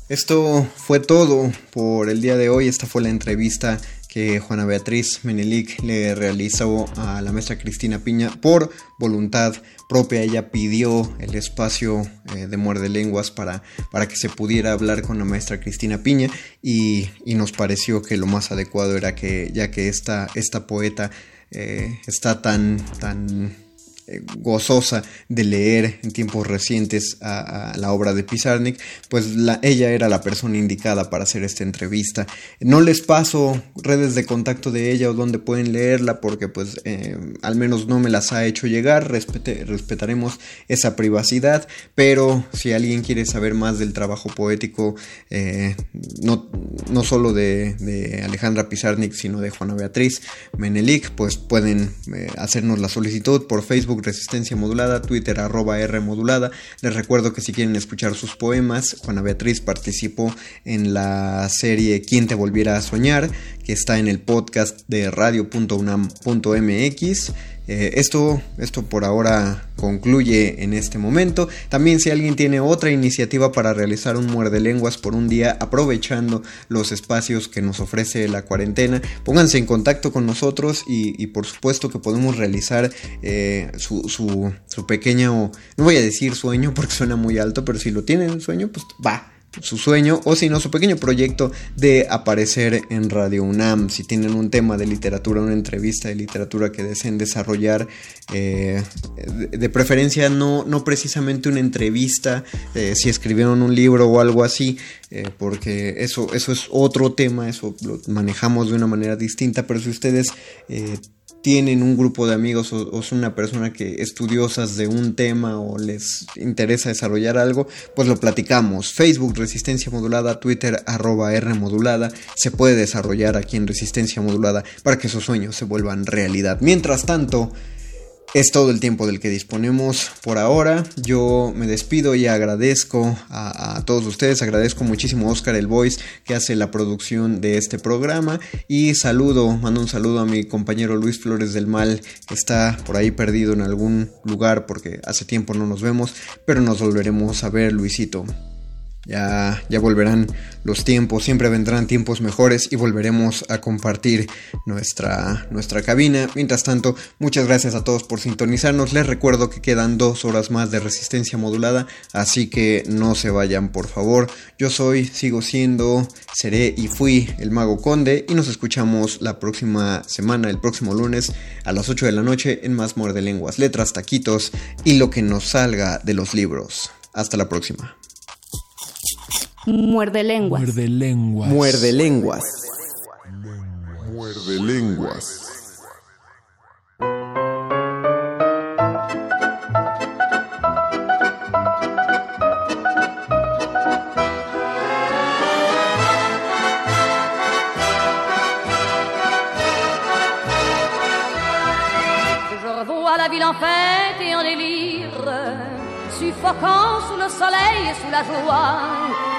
Esto fue todo por el día de hoy. Esta fue la entrevista que Juana Beatriz Menelik le realizó a la maestra Cristina Piña por voluntad propia. Ella pidió el espacio eh, de muerde lenguas para, para que se pudiera hablar con la maestra Cristina Piña y, y nos pareció que lo más adecuado era que ya que esta, esta poeta eh, está tan, tan gozosa de leer en tiempos recientes a, la obra de Pizarnik, pues la, ella era la persona indicada para hacer esta entrevista. No les paso redes de contacto de ella o donde pueden leerla porque pues eh, al menos no me las ha hecho llegar, Respete, respetaremos esa privacidad, pero si alguien quiere saber más del trabajo poético, eh, no, no solo de, Alejandra Pizarnik, sino de Juana Beatriz Menelik, pues pueden eh, hacernos la solicitud por Facebook Resistencia Modulada, Twitter arroba R Modulada. Les recuerdo que si quieren escuchar sus poemas, Juana Beatriz participó en la serie ¿Quién te volviera a soñar? que está en el podcast de radio.unam.mx. Eh, esto, esto por ahora concluye en este momento. También si alguien tiene otra iniciativa para realizar un muerde lenguas por un día aprovechando los espacios que nos ofrece la cuarentena, pónganse en contacto con nosotros y, por supuesto que podemos realizar eh, su, su, su pequeño, no voy a decir sueño porque suena muy alto, pero si lo tienen sueño, pues va, su sueño o si no su pequeño proyecto de aparecer en Radio UNAM. Si tienen un tema de literatura, una entrevista de literatura que deseen desarrollar, eh, de, preferencia no, no precisamente una entrevista, eh, si escribieron un libro o algo así, eh, porque eso, eso es otro tema, eso lo manejamos de una manera distinta, pero si ustedes tienen un grupo de amigos o, o, son una persona que estudiosas de un tema o les interesa desarrollar algo, pues lo platicamos. Facebook Resistencia Modulada, Twitter arroba R Modulada, se puede desarrollar aquí en Resistencia Modulada para que esos sueños se vuelvan realidad. Mientras tanto, es todo el tiempo del que disponemos por ahora. Yo me despido y agradezco a, todos ustedes. Agradezco muchísimo a Oscar El Voice que hace la producción de este programa. Y saludo, mando un saludo a mi compañero Luis Flores del Mal. Está por ahí perdido en algún lugar porque hace tiempo no nos vemos. Pero nos volveremos a ver, Luisito. Ya, volverán los tiempos, siempre vendrán tiempos mejores y volveremos a compartir nuestra, nuestra cabina. Mientras tanto, muchas gracias a todos por sintonizarnos. Les recuerdo que quedan dos horas más de resistencia modulada, así que no se vayan por favor. Yo soy, sigo siendo, seré y fui el Mago Conde y nos escuchamos la próxima semana, el próximo lunes a las 8 de la noche en Más Muerde Lenguas, Letras, Taquitos y lo que nos salga de los libros. Hasta la próxima. Muerde lenguas. Muerde lenguas. Muerde lenguas. Muerde lenguas. Je revois la ville en fête et en délire, suffocant sous le soleil et sous la joie.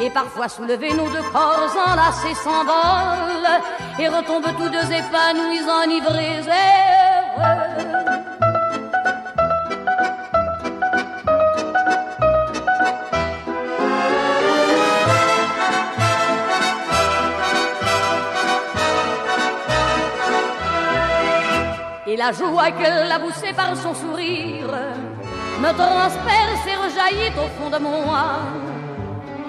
Et parfois soulevés, nos deux corps enlacés s'envolent et retombent tous deux épanouis, enivrés et la joie qu'elle a poussée par son sourire me transperce et rejaillit au fond de moi.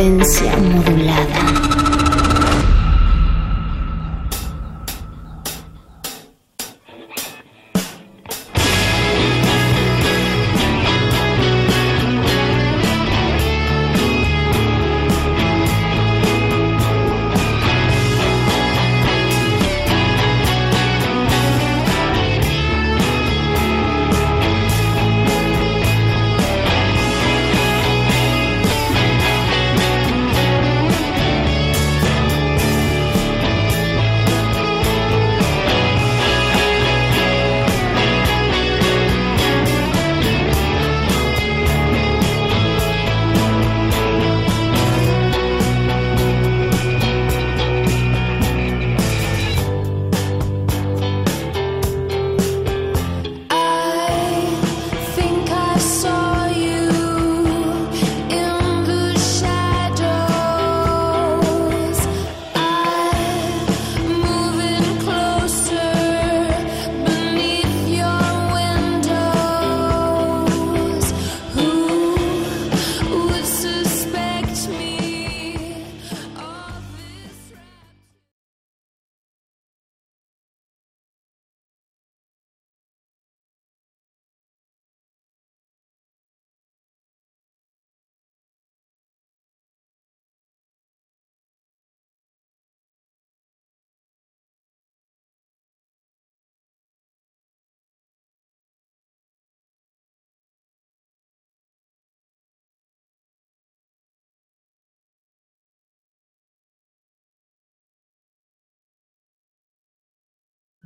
Resistencia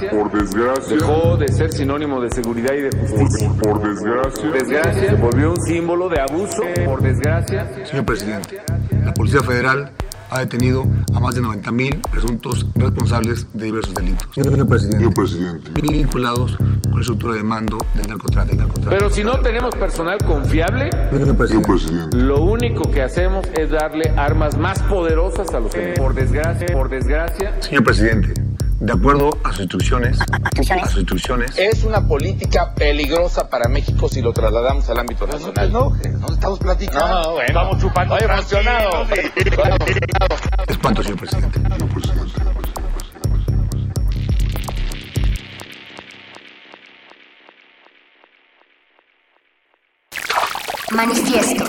Desgracia, Por desgracia. dejó de ser sinónimo de seguridad y de justicia. Por desgracia. Por desgracia, se volvió un símbolo de abuso. Por desgracia, Señor presidente, la Policía Federal ha detenido a más de 90.000 presuntos responsables de diversos delitos. Señor presidente, vinculados con la estructura de mando del narcotráfico. narcotráfico. pero si no tenemos personal confiable, Señor presidente, lo único que hacemos es darle armas más poderosas a los enemigos. Por desgracia, por desgracia, Señor presidente, de acuerdo a sus instrucciones, a sus instrucciones, Es una política peligrosa para México si lo trasladamos al ámbito nacional. No, no, estamos platicando. No, bueno. Estamos chupando. Estoy emocionado. espanto, señor presidente. Manifiesto.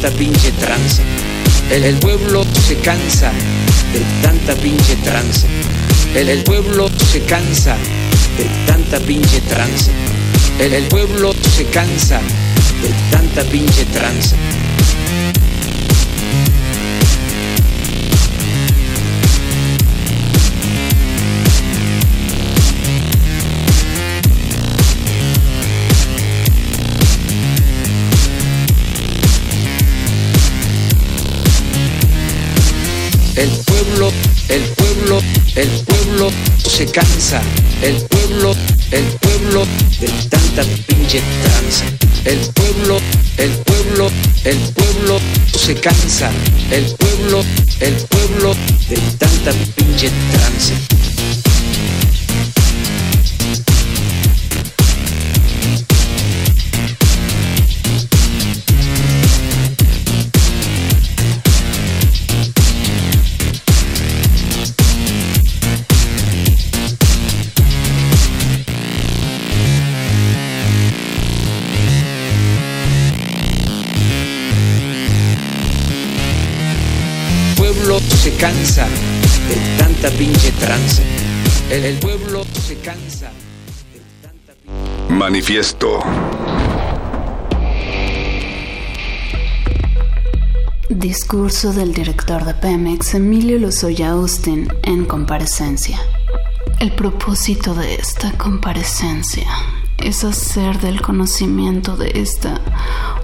Tanta pinche tranza. El, el pueblo se cansa de tanta pinche tranza. El, el pueblo se cansa de tanta pinche tranza. El, el pueblo se cansa de tanta pinche tranza. El pueblo se cansa. El pueblo, el pueblo de tanta pinche tranza. El pueblo, el pueblo, el pueblo se cansa. El pueblo, el pueblo de tanta pinche tranza. Tanta pinche tranza. El, el pueblo se cansa. Manifiesto. Discurso del director de Pemex, Emilio Lozoya Austin, en comparecencia. El propósito de esta comparecencia es hacer del conocimiento de esta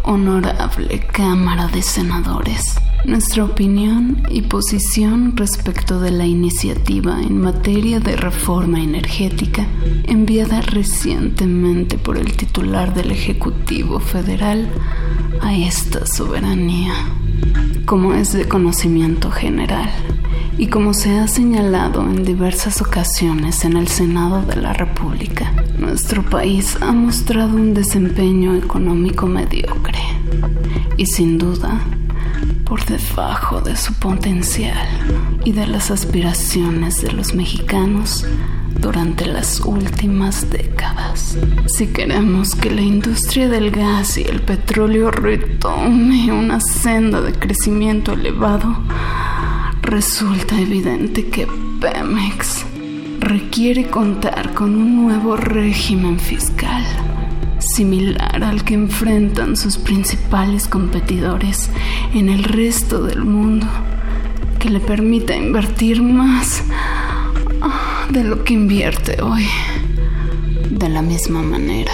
honorable Cámara de Senadores nuestra opinión y posición respecto de la iniciativa en materia de reforma energética enviada recientemente por el titular del Ejecutivo Federal a esta soberanía. Como es de conocimiento general y como se ha señalado en diversas ocasiones en el Senado de la República, nuestro país ha mostrado un desempeño económico mediocre y sin duda por debajo de su potencial y de las aspiraciones de los mexicanos durante las últimas décadas. Si queremos que la industria del gas y el petróleo retome una senda de crecimiento elevado, resulta evidente que Pemex requiere contar con un nuevo régimen fiscal similar al que enfrentan sus principales competidores en el resto del mundo, que le permita invertir más de lo que invierte hoy. De la misma manera,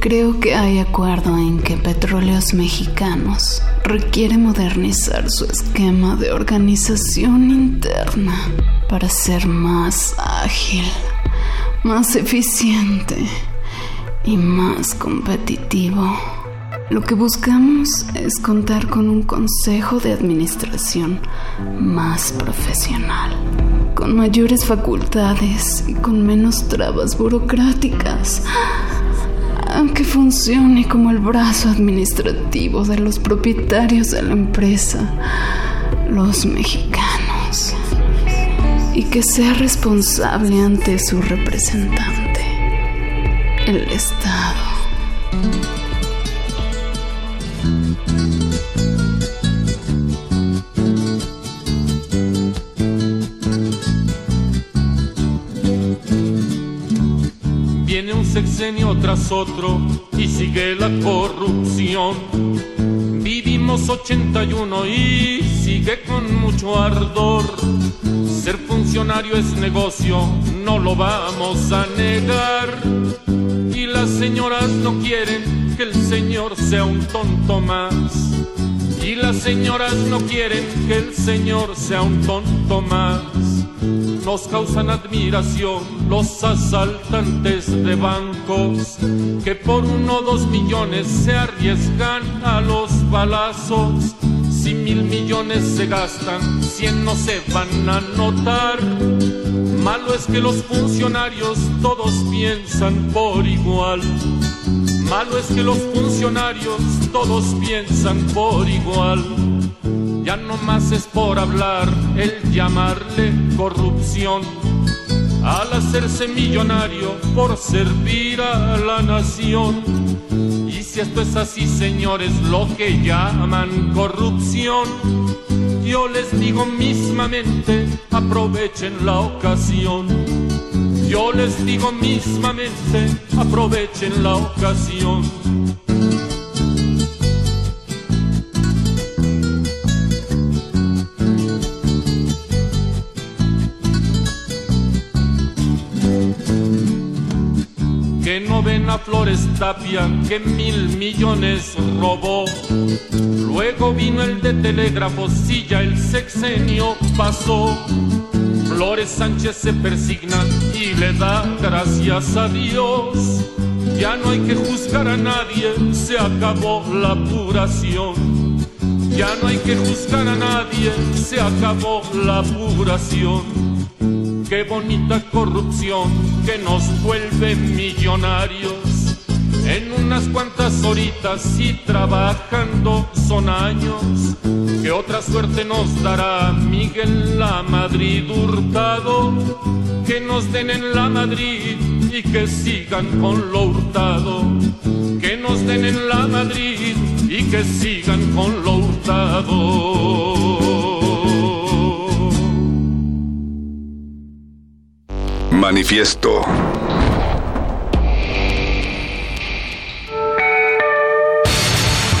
creo que hay acuerdo en que Petróleos Mexicanos requiere modernizar su esquema de organización interna para ser más ágil, más eficiente y más competitivo. Lo que buscamos es contar con un consejo de administración más profesional, con mayores facultades y con menos trabas burocráticas, que funcione como el brazo administrativo de los propietarios de la empresa, los mexicanos, y que sea responsable ante su representante el Estado. Viene un sexenio tras otro y sigue la corrupción. Vivimos 81 y sigue con mucho ardor. Ser funcionario es negocio, no lo vamos a negar. Y las señoras no quieren que el señor sea un tonto más. Y las señoras no quieren que el señor sea un tonto más. Nos causan admiración los asaltantes de bancos que por uno o dos millones se arriesgan a los balazos. Si mil millones se gastan, cien no se van a notar. Malo es que los funcionarios todos piensan por igual. Malo es que los funcionarios todos piensan por igual. Ya no más es por hablar el llamarle corrupción. al hacerse millonario por servir a la nación. Si esto es así, señores, lo que llaman corrupción, yo les digo mismamente, aprovechen la ocasión. Yo les digo mismamente, aprovechen la ocasión. Que no ven a Flores Tapia que mil millones robó. Luego vino el de telégrafos y ya el sexenio pasó. Flores Sánchez se persigna y le da gracias a Dios. Ya no hay que juzgar a nadie, se acabó la apuración. Ya no hay que juzgar a nadie, se acabó la apuración. Qué bonita corrupción que nos vuelve millonarios. En unas cuantas horitas y trabajando son años. Que otra suerte nos dará Miguel la Madrid hurtado. Que nos den en la Madrid y que sigan con lo hurtado. Que nos den en la Madrid y que sigan con lo hurtado. Manifiesto.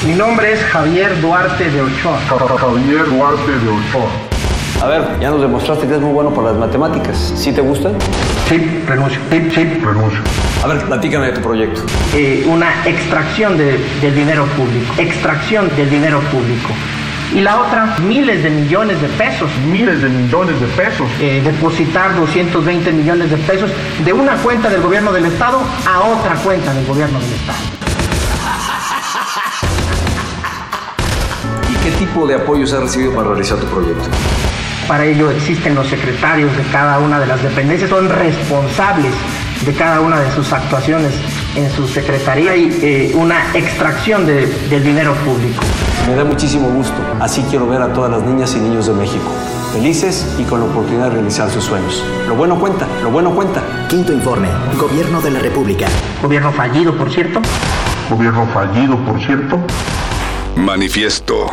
Mi nombre es Javier Duarte de Ochoa. Javier Duarte de Ochoa. A ver, ya nos demostraste que eres muy bueno por las matemáticas. ¿Sí te gustan? Sí, renuncio. Sí, sí. Renuncio. A ver, platícame de tu proyecto. Eh, una extracción de- del dinero público. Extracción del dinero público. Y la otra, miles de millones de pesos. Miles de millones de pesos. Eh, depositar 220 millones de pesos de una cuenta del gobierno del Estado a otra cuenta del gobierno del Estado. ¿Y qué tipo de apoyos has recibido para realizar tu proyecto? Para ello existen los secretarios de cada una de las dependencias, son responsables de cada una de sus actuaciones en su secretaría y eh, una extracción de- del dinero público. Me da muchísimo gusto. Así quiero ver a todas las niñas y niños de México. Felices y con la oportunidad de realizar sus sueños. Lo bueno cuenta, lo bueno cuenta. Quinto informe. Gobierno de la República. Gobierno fallido, por cierto. Gobierno fallido, por cierto. Manifiesto.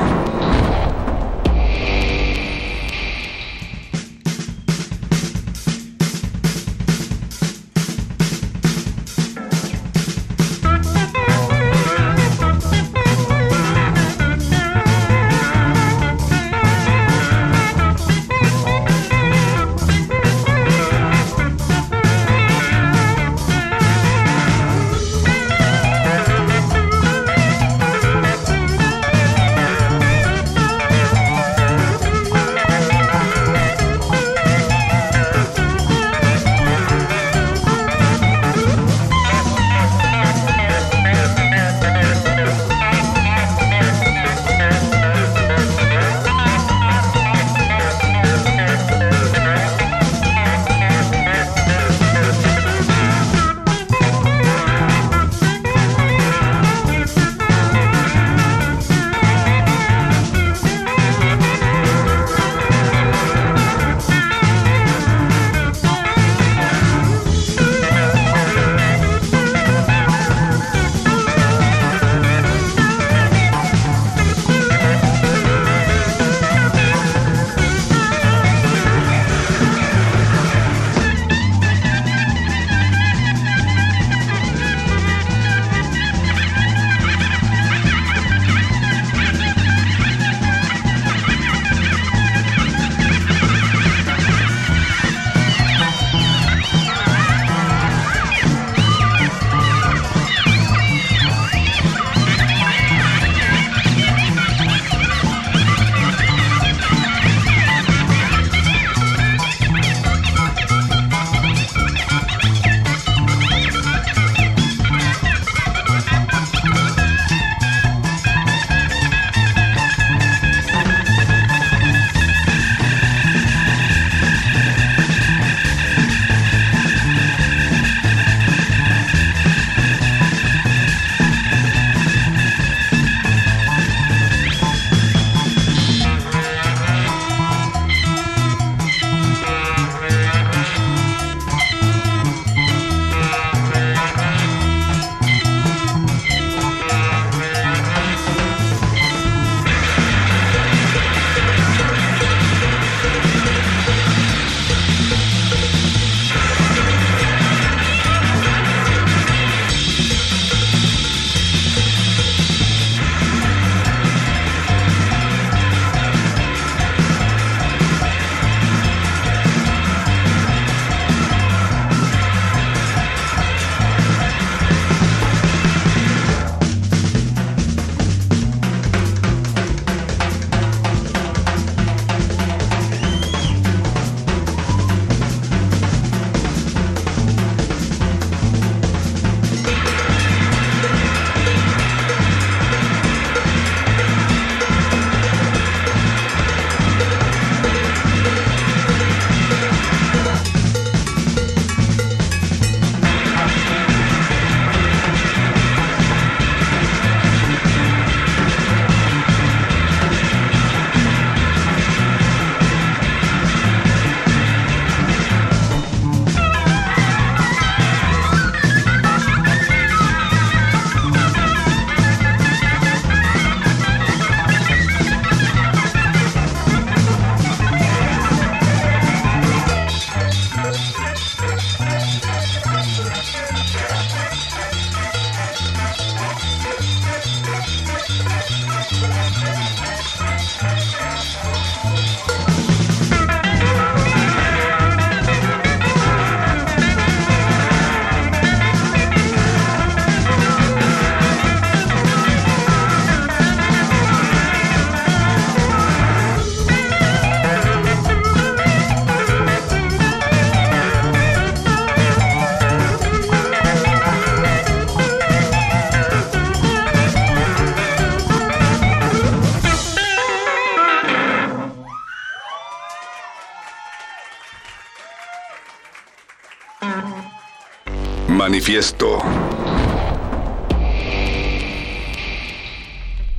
Manifiesto.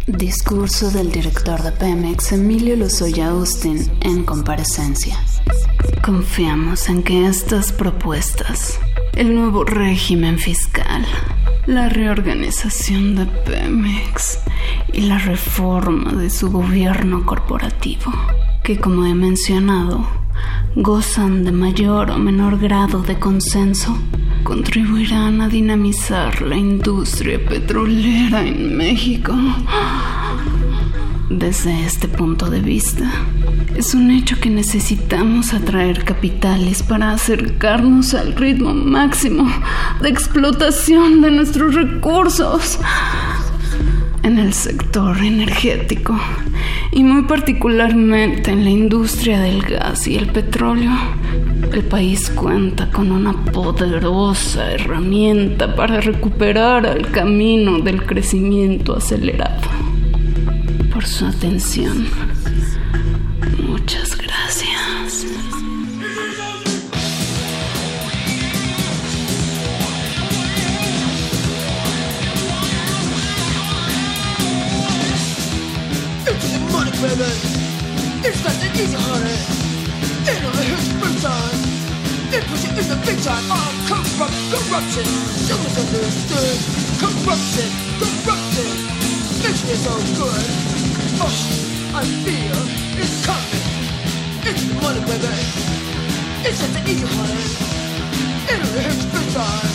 Discurso del director de Pemex, Emilio Lozoya Austin, en comparecencia. Confiamos en que estas propuestas, el nuevo régimen fiscal, la reorganización de Pemex y la reforma de su gobierno corporativo, que como he mencionado, gozan de mayor o menor grado de consenso, contribuirán a dinamizar la industria petrolera en México. Desde este punto de vista, es un hecho que necesitamos atraer capitales para acercarnos al ritmo máximo de explotación de nuestros recursos en el sector energético y muy particularmente en la industria del gas y el petróleo. El país cuenta con una poderosa herramienta para recuperar el camino del crecimiento acelerado. Por su atención. Muchas gracias. You in the big time. Oh, corrupt, corruption. So misunderstood. Corruption, corruption. Makes me so good. Oh, I feel it's coming. It's the money, baby. It's not the easy, honey. It only hurts first time.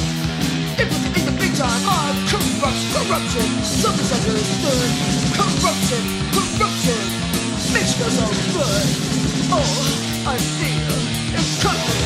It puts in the big time. Oh, corrupt, corruption. So misunderstood. Corruption, corruption. Makes me so good. Oh, I feel it's coming.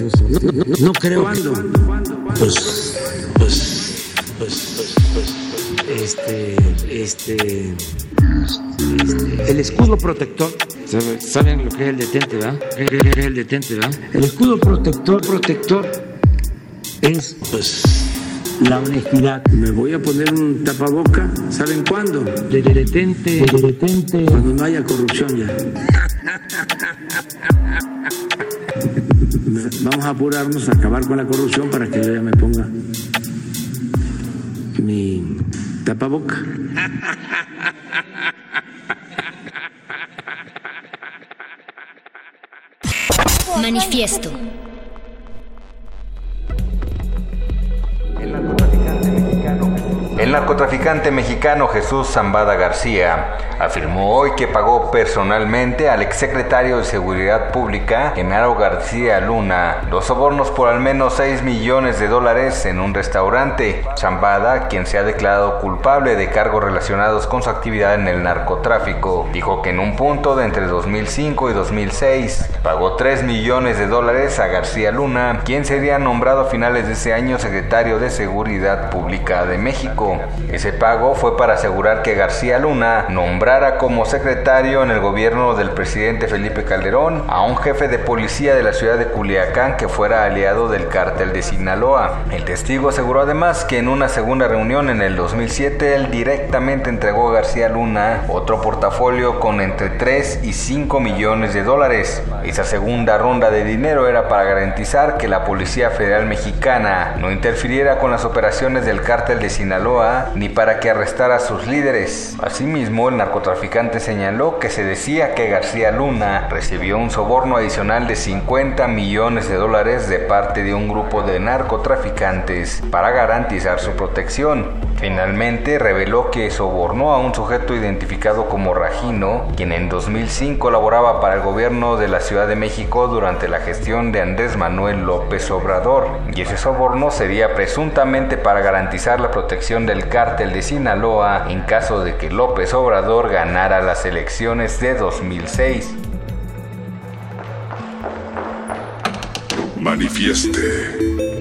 Eso. No, no- no creo. ¿Cuándo? Pues, pues, pues, pues, pues, este, este, este, el escudo protector. ¿sabe- ¿Saben lo que es el detente, verdad? ¿Qué qué es el detente, verdad? El escudo protector, protector es, pues, la honestidad. Me voy a poner un tapaboca, ¿saben cuándo? De detente, de detente. Cuando no haya corrupción ya. Vamos a apurarnos a acabar con la corrupción para que yo ya me ponga mi tapaboca. Manifiesto. Narcotraficante mexicano Jesús Zambada García afirmó hoy que pagó personalmente al exsecretario de Seguridad Pública, Genaro García Luna, los sobornos por al menos 6 millones de dólares en un restaurante. Zambada, quien se ha declarado culpable de cargos relacionados con su actividad en el narcotráfico, dijo que en un punto de entre 2005 y 2006 pagó 3 millones de dólares a García Luna, quien sería nombrado a finales de ese año secretario de Seguridad Pública de México. Pago fue para asegurar que García Luna nombrara como secretario en el gobierno del presidente Felipe Calderón a un jefe de policía de la ciudad de Culiacán que fuera aliado del cártel de Sinaloa. El testigo aseguró además que en una segunda reunión en el 2007 él directamente entregó a García Luna otro portafolio con entre 3 y 5 millones de dólares. Esa segunda ronda de dinero era para garantizar que la Policía Federal Mexicana no interfiriera con las operaciones del cártel de Sinaloa ni para que arrestara a sus líderes. Asimismo, el narcotraficante señaló que se decía que García Luna recibió un soborno adicional de 50 millones de dólares de parte de un grupo de narcotraficantes para garantizar su protección. Finalmente reveló que sobornó a un sujeto identificado como Ragino, quien en 2005 laboraba para el gobierno de la Ciudad de México durante la gestión de Andrés Manuel López Obrador, y ese soborno sería presuntamente para garantizar la protección del cártel de Sinaloa en caso de que López Obrador ganara las elecciones de 2006. Manifieste.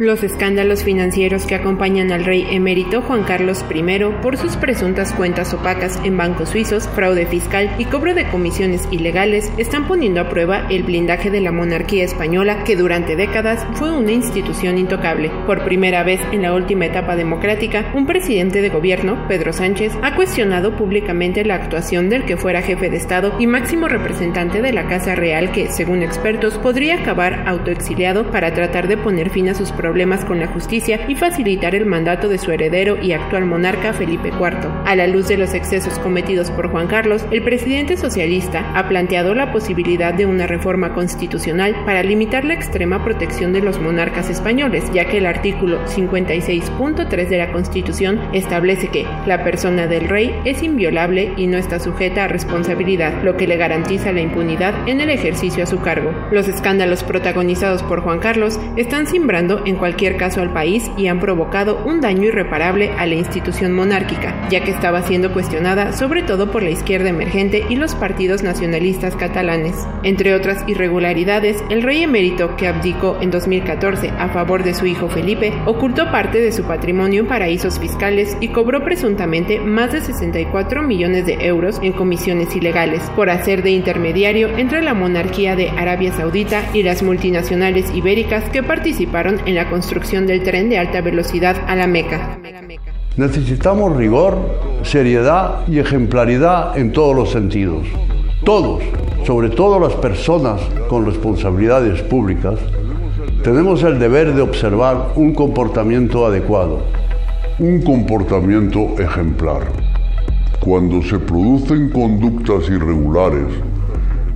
Los escándalos financieros que acompañan al rey emérito Juan Carlos I por sus presuntas cuentas opacas en bancos suizos, fraude fiscal y cobro de comisiones ilegales están poniendo a prueba el blindaje de la monarquía española que durante décadas fue una institución intocable. Por primera vez en la última etapa democrática, un presidente de gobierno, Pedro Sánchez, ha cuestionado públicamente la actuación del que fuera jefe de Estado y máximo representante de la Casa Real que, según expertos, podría acabar autoexiliado para tratar de poner fin a sus problemas problemas con la justicia y facilitar el mandato de su heredero y actual monarca Felipe IV. A la luz de los excesos cometidos por Juan Carlos, el presidente socialista ha planteado la posibilidad de una reforma constitucional para limitar la extrema protección de los monarcas españoles, ya que el artículo 56.3 de la Constitución establece que la persona del rey es inviolable y no está sujeta a responsabilidad, lo que le garantiza la impunidad en el ejercicio a su cargo. Los escándalos protagonizados por Juan Carlos están simbrando en cualquier caso al país y han provocado un daño irreparable a la institución monárquica, ya que estaba siendo cuestionada sobre todo por la izquierda emergente y los partidos nacionalistas catalanes. Entre otras irregularidades, el rey emérito que abdicó en 2014 a favor de su hijo Felipe ocultó parte de su patrimonio en paraísos fiscales y cobró presuntamente más de 64 millones de euros en comisiones ilegales por hacer de intermediario entre la monarquía de Arabia Saudita y las multinacionales ibéricas que participaron en la construcción del tren de alta velocidad a la Meca. Necesitamos rigor, seriedad y ejemplaridad en todos los sentidos. Todos, sobre todo las personas con responsabilidades públicas, tenemos el deber de observar un comportamiento adecuado. Un comportamiento ejemplar. Cuando se producen conductas irregulares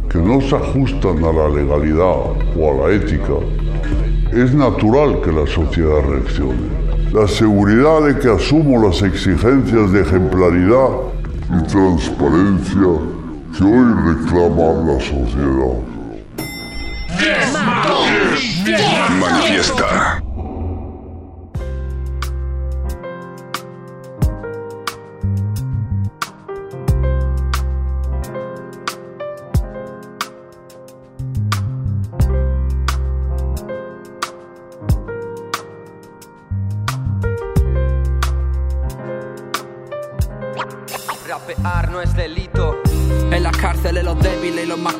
que no se ajustan a la legalidad o a la ética, es natural que la sociedad reaccione. La seguridad de que asumo las exigencias de ejemplaridad y transparencia que hoy reclama la sociedad. Manifiesta.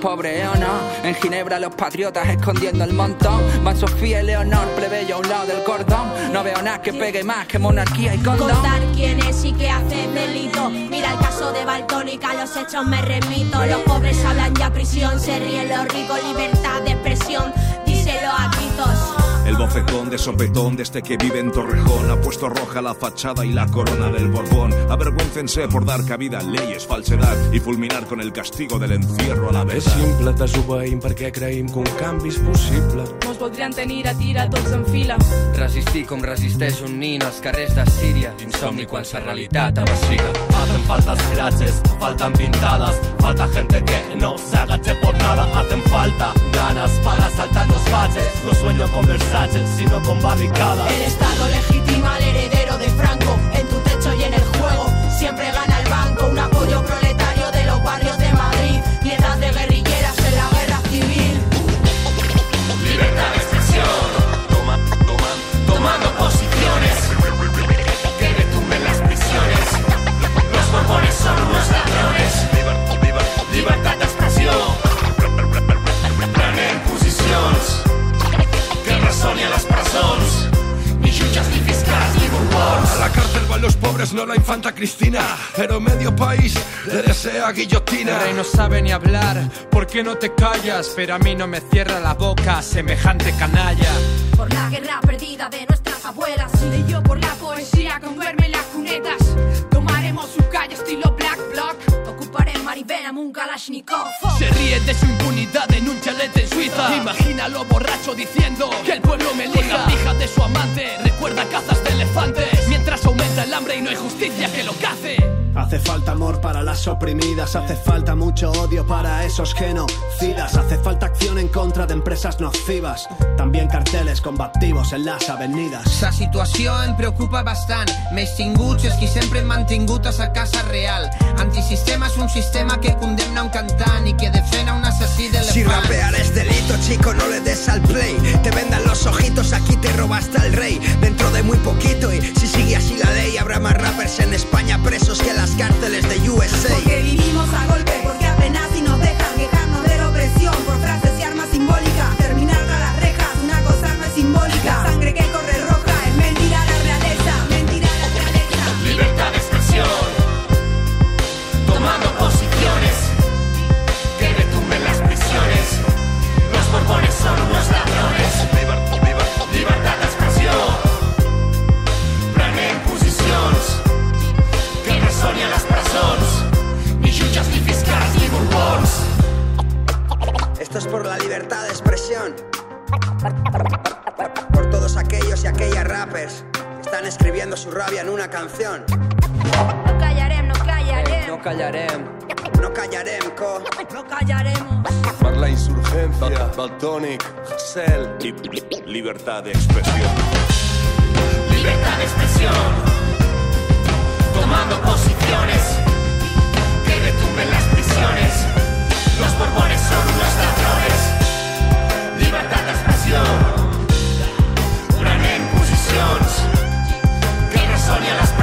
Pobres, ¿eh o no? En Ginebra los patriotas escondiendo el montón. Van Sofía y Leonor, plebeyo a un lado del cordón. No veo nada que pegue más que monarquía y condón. Contar quién es y qué hace delito. Mira el caso de Baltónica, los hechos me remito. Los pobres hablan ya prisión, se ríen los ricos, libertad de expresión. Díselo a gritos. El bofetón de sopetón desde que vive en Torrejón ha puesto roja la fachada y la corona del Borbón. Avergüéncense por dar cabida a leyes, falsedad y fulminar con el castigo del encierro a la És vez. simple, desobeïm perquè creïm que un canvi és possible. Mos voldrien tenir a tira tots en fila. Resistir com resisteix un nin als carrers de Síria. Insomni quan sa realitat avasciga. Hacen faltas frases, faltan pintadas, falta gente que no se agache por nada, hacen falta ganas para saltar los baches, no sueño con Versace, sino con barricadas. El Estado legitima al heredero de Franco. En tu techo y en el juego siempre gana el banco. Un apoyo proletario de los barrios de Madrid. Piedras de guerrilleras en la guerra civil. Libertad de expresión, toma, toma, tomando posiciones, que retumben las prisiones. Los borbones son unos resoni a les presons. Ni jutges, ni fiscals, ni borbons. A la cárcel van los pobres, no la infanta Cristina. Pero medio país le desea guillotina. El rey no sabe ni hablar, ¿por qué no te callas? Pero a mí no me cierra la boca semejante canalla. Por la guerra perdida de nuestras abuelas. Leyó por la poesía con duerme en las cunetas. Tomaremos su calle estilo Black Block. Maribel un Kalashnikov. Se ríe de su impunidad en un chalet en Suiza. Imagínalo borracho diciendo que el pueblo me elija. Con la pija de su amante, recuerda cazas de elefantes. Mientras aumenta el hambre y no hay justicia que lo cace. Hace falta amor para las oprimidas, hace falta mucho odio para esos genocidas, hace falta acción en contra de empresas nocivas, también carteles combativos en las avenidas. La situació em preocupa bastant. Més tinguts els qui sempre hem mantingut a sa casa real. Antisistema és un sistema que condemna a un cantant i que defena un assassí de Si rapear es delito, chico, no le des al play. Te vendan los ojitos, aquí te roba hasta el rey. Dentro de muy poquito y si sigue así la ley, habrá más rappers en España presos que en las cárceles de USA. Porque vivimos a golpe, porque apenas si nos dejan quejarnos de la opresión por frases borbones son unos ladrones. Libertad de expressió, prenem posicions, que no són ni a les presons, ni jutges, ni fiscals, ni borbons. Esto es por la libertad de expresión. Por todos aquellos y aquellas rappers que están escribiendo su rabia en una canción. No callarem, no callarem. No callarem. Co. No callaremos. Per la insurgencia, Baltonic, Cell y libertad de expresión. Libertad de expresión, tomando posiciones, que retumben las prisiones. Los borbones son unos ladrones. Libertad de expressió, prenem posicions, que a les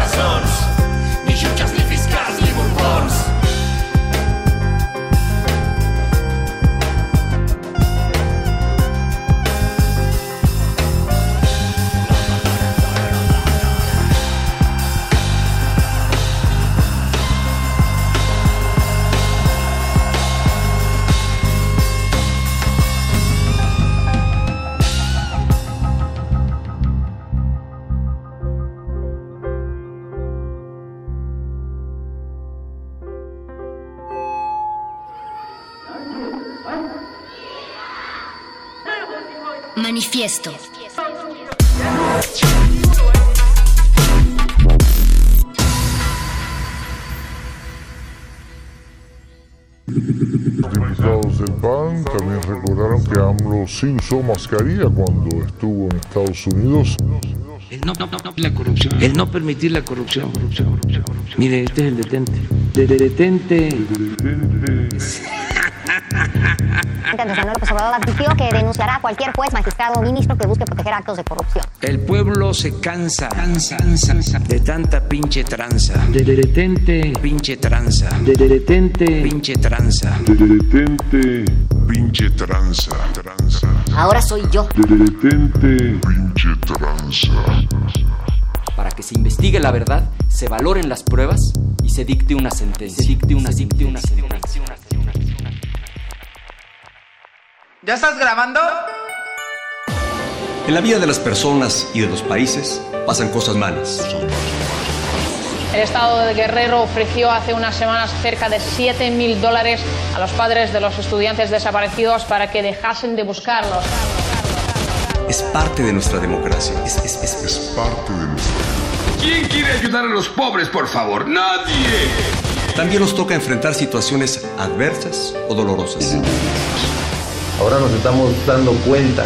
sí usó mascarilla cuando estuvo en Estados Unidos. El no, no, no, no, la corrupción. El no permitir la corrupción. Mire, este es el detente. De, de- detente. Andrés Manuel López Obrador advirtió que denunciará a cualquier juez, magistrado o ministro que busque proteger actos de corrupción. El pueblo se cansa, cansa, cansa de tanta pinche tranza. De, de- detente, pinche tranza. De, de- detente, pinche tranza. Detente, pinche tranza, tranza. Ahora soy yo. Detente, pinche tranza. Para que se investigue la verdad, se valoren las pruebas y se dicte una sentencia. Se dicte una, dicte una sentencia. ¿Ya estás grabando? En la vida de las personas y de los países pasan cosas malas. El Estado de Guerrero ofreció hace unas semanas cerca de 7 mil dólares a los padres de los estudiantes desaparecidos para que dejasen de buscarlos. Es parte de nuestra democracia. Es, es- es- es parte de nuestra ¿Quién quiere ayudar a los pobres, por favor? ¡Nadie! También nos toca enfrentar situaciones adversas o dolorosas. Ahora nos estamos dando cuenta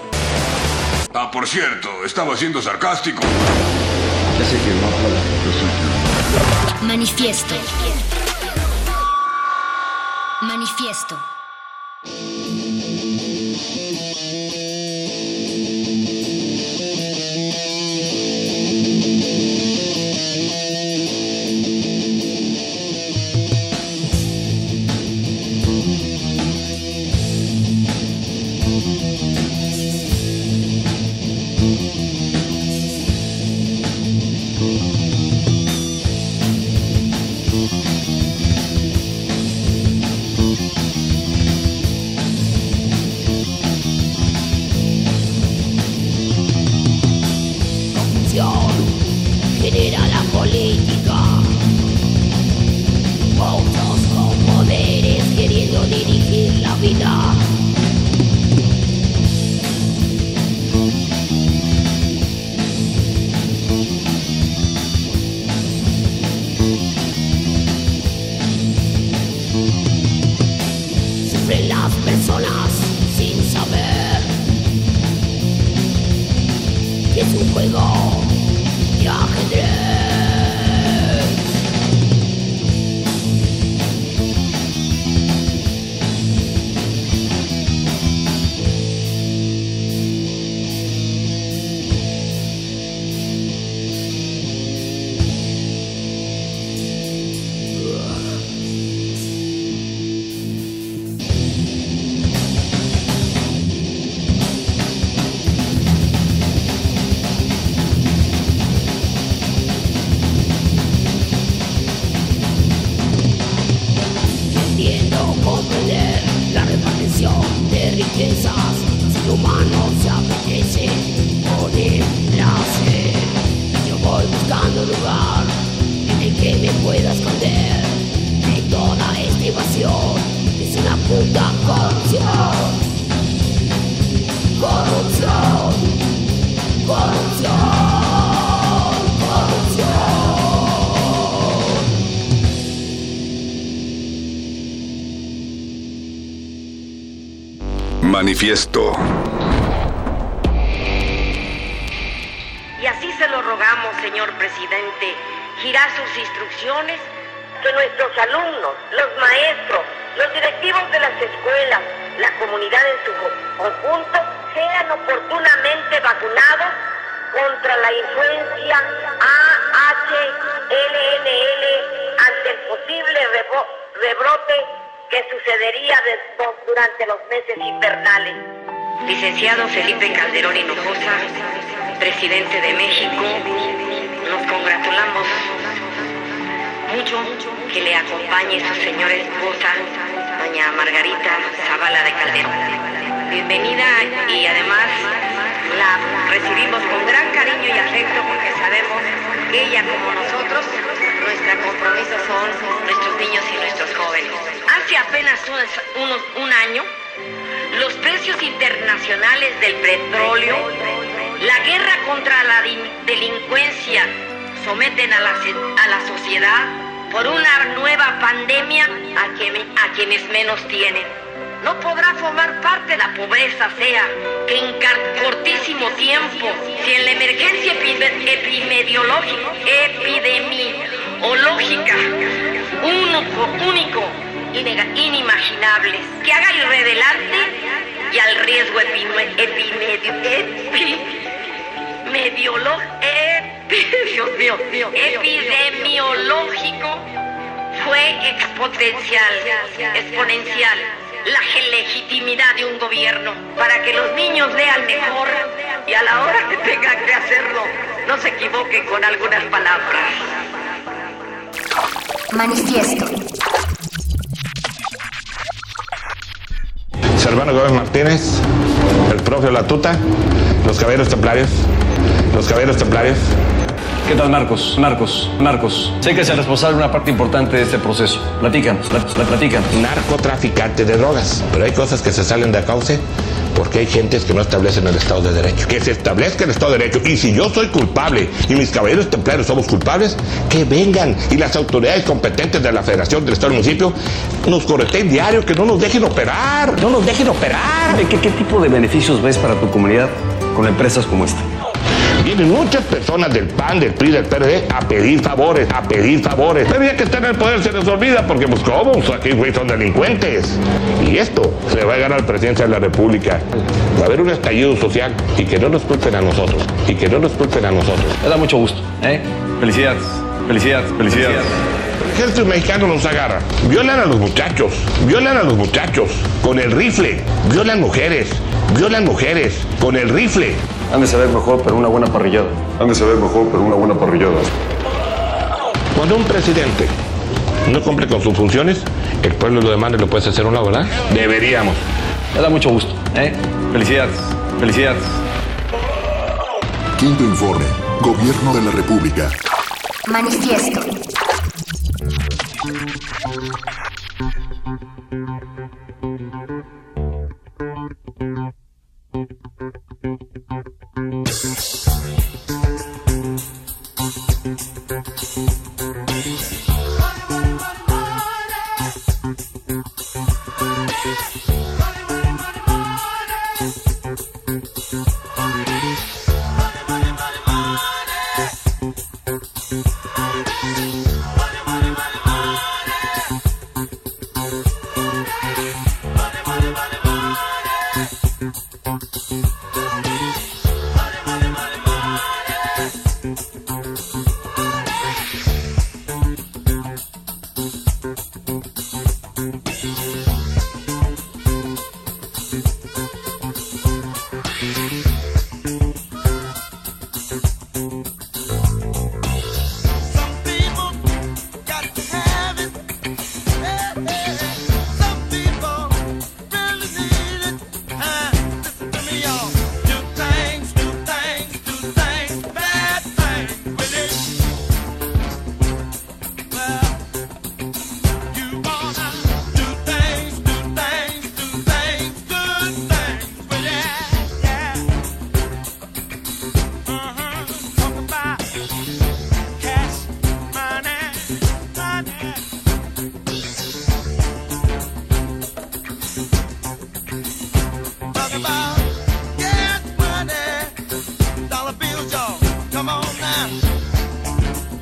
Ah, por cierto, estaba siendo sarcástico. Ya Manifiesto. Manifiesto. Manifiesto. Y así se lo rogamos, señor presidente, girar sus instrucciones, que nuestros alumnos, los maestros, los directivos de las escuelas, la comunidad en su conjunto, sean oportunamente vacunados contra la influencia AHLNL ante el posible rebrote que sucedería de- durante los meses invernales. Licenciado Felipe Calderón Hinojosa, presidente de México, nos congratulamos mucho que le acompañe su señora esposa, doña Margarita Zavala de Calderón. Bienvenida y además la recibimos con gran cariño y afecto porque sabemos que ella como nosotros, nuestro compromiso son nuestros niños y nuestros jóvenes. Hace apenas un, un año, los precios internacionales del petróleo, la guerra contra la delincuencia someten a la, a la sociedad por una nueva pandemia a quienes menos tienen. No podrá formar parte de la pobreza sea que en cortísimo tiempo, si en la emergencia epidemiológica, único, único, inimaginable, que haga irredelante y al riesgo epidemiológico fue exponencial, exponencial la legitimidad de un gobierno para que los niños lean mejor y a la hora que tengan que hacerlo no se equivoquen con algunas palabras. Manifiesto. Servano Gómez Martínez, el profe Latuta, los caballeros templarios, los caballeros templarios. ¿Qué tal, Marcos? Marcos, Marcos. Sé que es el responsable de una parte importante de este proceso. Platícanos, plat- plat- platícanos. Narcotraficante de drogas. Pero hay cosas que se salen de cauce porque hay gentes que no establecen el Estado de Derecho. Que se establezca el Estado de Derecho. Y si yo soy culpable y mis caballeros templarios somos culpables, que vengan y las autoridades competentes de la Federación del Estado y Municipio nos correten diario, que no nos dejen operar. No nos dejen operar. ¿Qué, qué tipo de beneficios ves para tu comunidad con empresas como esta? Vienen muchas personas del PAN, del PRI, del PRD a pedir favores, a pedir favores. Pero ya que están en el poder se les olvida porque pues cómo, Pues, aquí güey son delincuentes. Y esto se va a ganar al presidente de la República. Va a haber un estallido social y que no nos culpen a nosotros. Y que no nos culpen a nosotros. Me da mucho gusto, ¿eh? Felicidades, felicidades, felicidades. El ejército mexicano nos agarra. Violan a los muchachos, violan a los muchachos con el rifle, violan mujeres, violan mujeres con el rifle. Han de saber mejor, pero una buena parrillada. Han de saber mejor, pero una buena parrillada. Cuando un presidente no cumple con sus funciones, el pueblo lo demanda y lo puedes hacer a un. Deberíamos. Me da mucho gusto. ¿eh? Felicidades. Felicidades. Quinto informe. Gobierno de la República. Manifiesto. Thank you.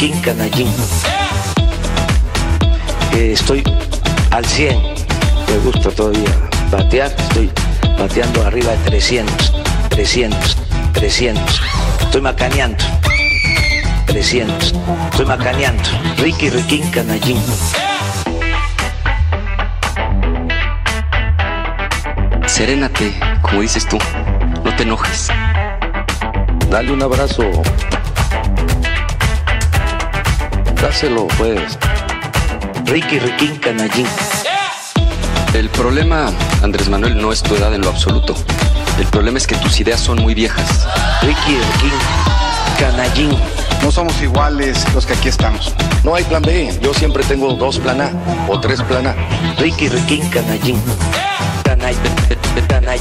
Ricky Riquín, canallín. Eh, estoy al 100. Me gusta todavía batear. Estoy bateando arriba de 300, 300, 300. Estoy macaneando. 300. Estoy macaneando. Ricky Riquín, canallín. Serénate, como dices tú. No te enojes. dale un abrazo. Dáselo pues. Ricky Riquín, canallín. El problema, Andrés Manuel, no es tu edad en lo absoluto. El problema es que tus ideas son muy viejas. Ricky Riquín, canallín. No somos iguales los que aquí estamos. No hay plan B, yo siempre tengo dos plan A o tres plan A. Ricky Riquín, canallín. Canay, canay,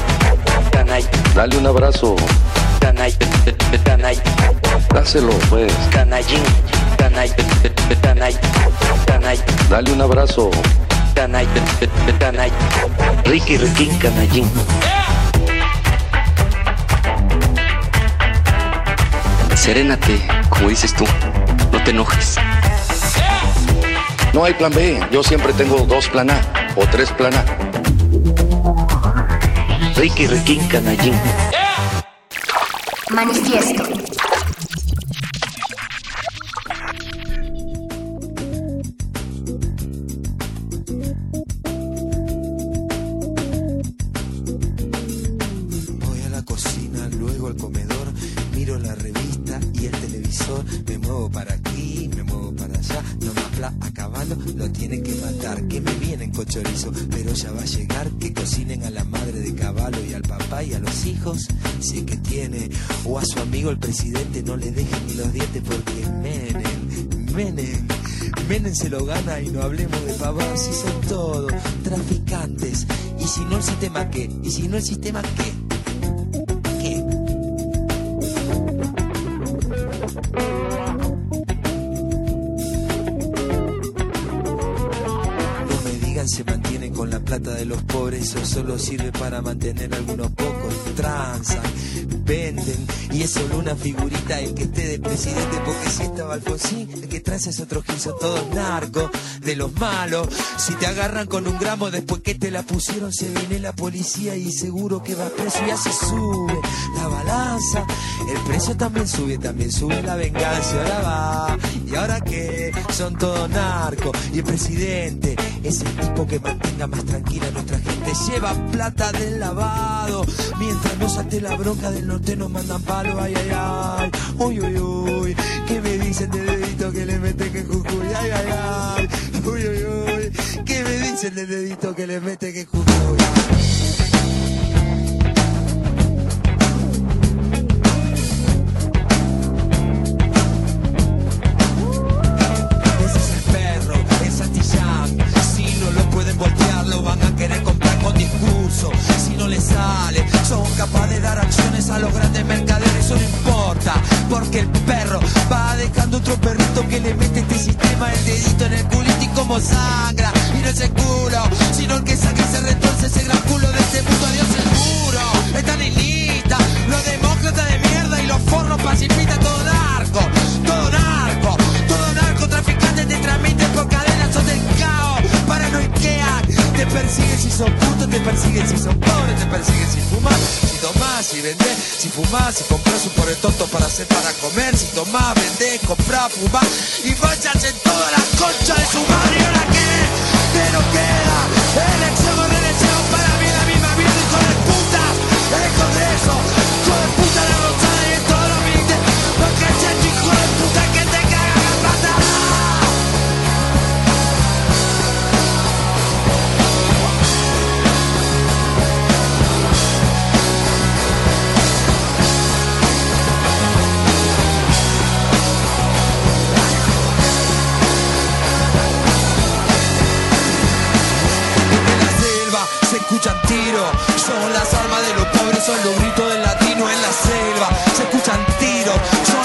canay. Dale un abrazo, Canay, canay. dáselo pues. Canallín, pe- canay, canay. Dale un abrazo, pe- canay. Ricky Riquín, canallín. Serénate, como dices tú. No te enojes. no hay plan B, yo siempre tengo dos plan A o tres plan A. Ricky Riquín, canallín. Manifiesto. Y no hablemos de pavos, si son todos traficantes, y si no el sistema qué, y si no el sistema qué. No me digan se mantienen con la plata de los pobres, eso solo sirve para mantener a algunos pocos. Transan, venden, y es solo una figurita el que esté de presidente, porque si estaba Alfonsín, el que trae es otro gil, son todos narcos, de los malos. Si te agarran con un gramo después que te la pusieron, se viene la policía y seguro que va preso y así sube la balanza. El precio también sube, también sube la venganza. Ahora va, y ahora qué, son todos narcos. Y el presidente es el tipo que mantenga más tranquila a nuestra gente. Lleva plata del lavado, mientras no salte la bronca del norte nos mandan palo. Ay, ay, ay, uy, uy, uy. ¿Qué me dicen de dedito que le mete que Jujuy? Ay, ay, ay, uy, uy, uy. ¿Qué me dicen de dedito que le mete que Jujuy? Si compras un pobre tonto para hacer para comer, si tomás, vendés, comprás, fumás y So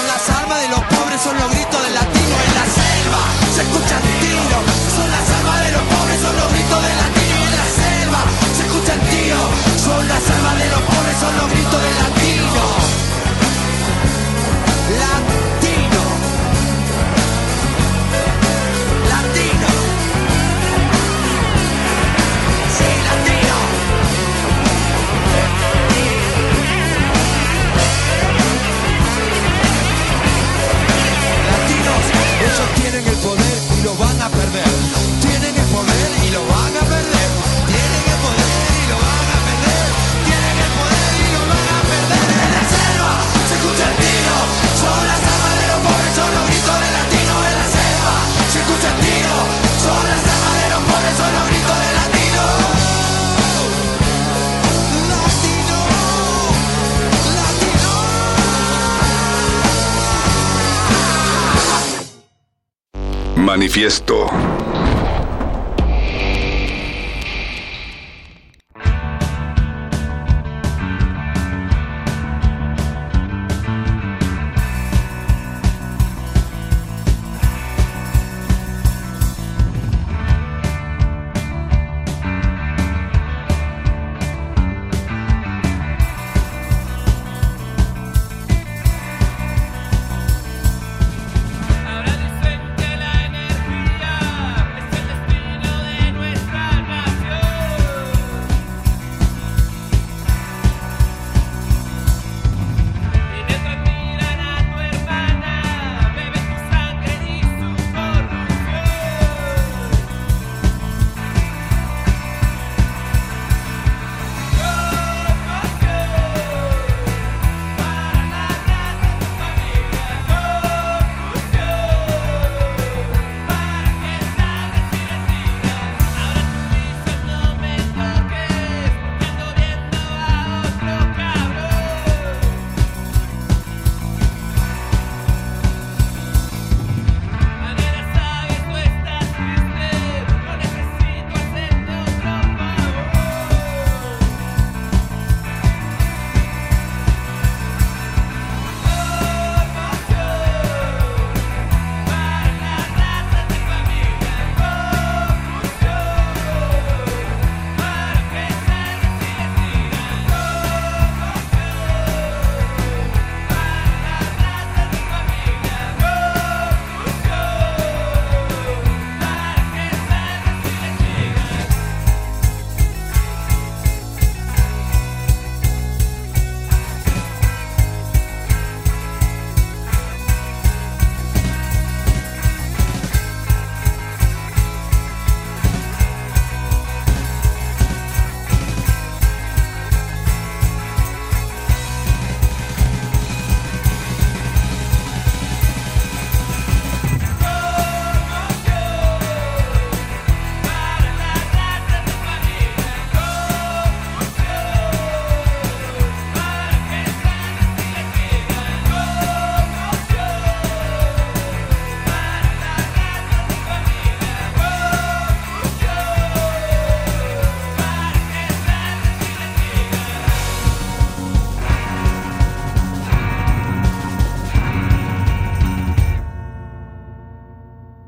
manifiesta.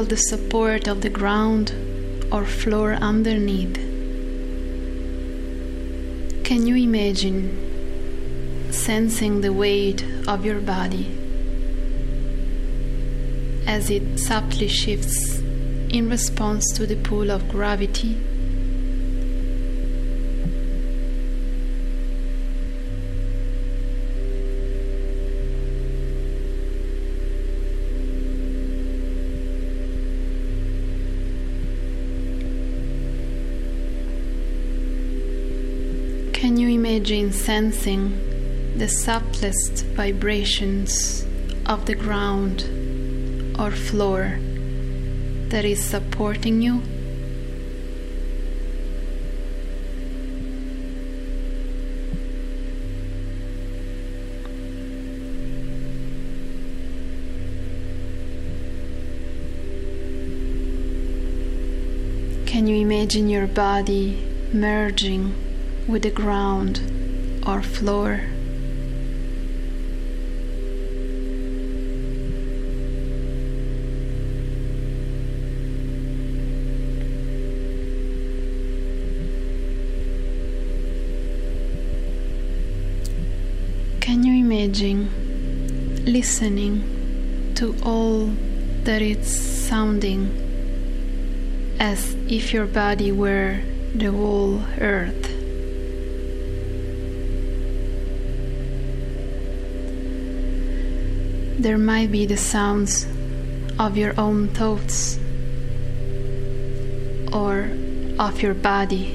Feel the support of the ground or floor underneath. Can you imagine sensing the weight of your body as it subtly shifts in response to the pull of gravity? Imagine sensing the subtlest vibrations of the ground or floor that is supporting you? Can you imagine your body merging with the ground or floor? Can you imagine listening to all that it's sounding as if your body were the whole earth? There might be the sounds of your own thoughts or of your body,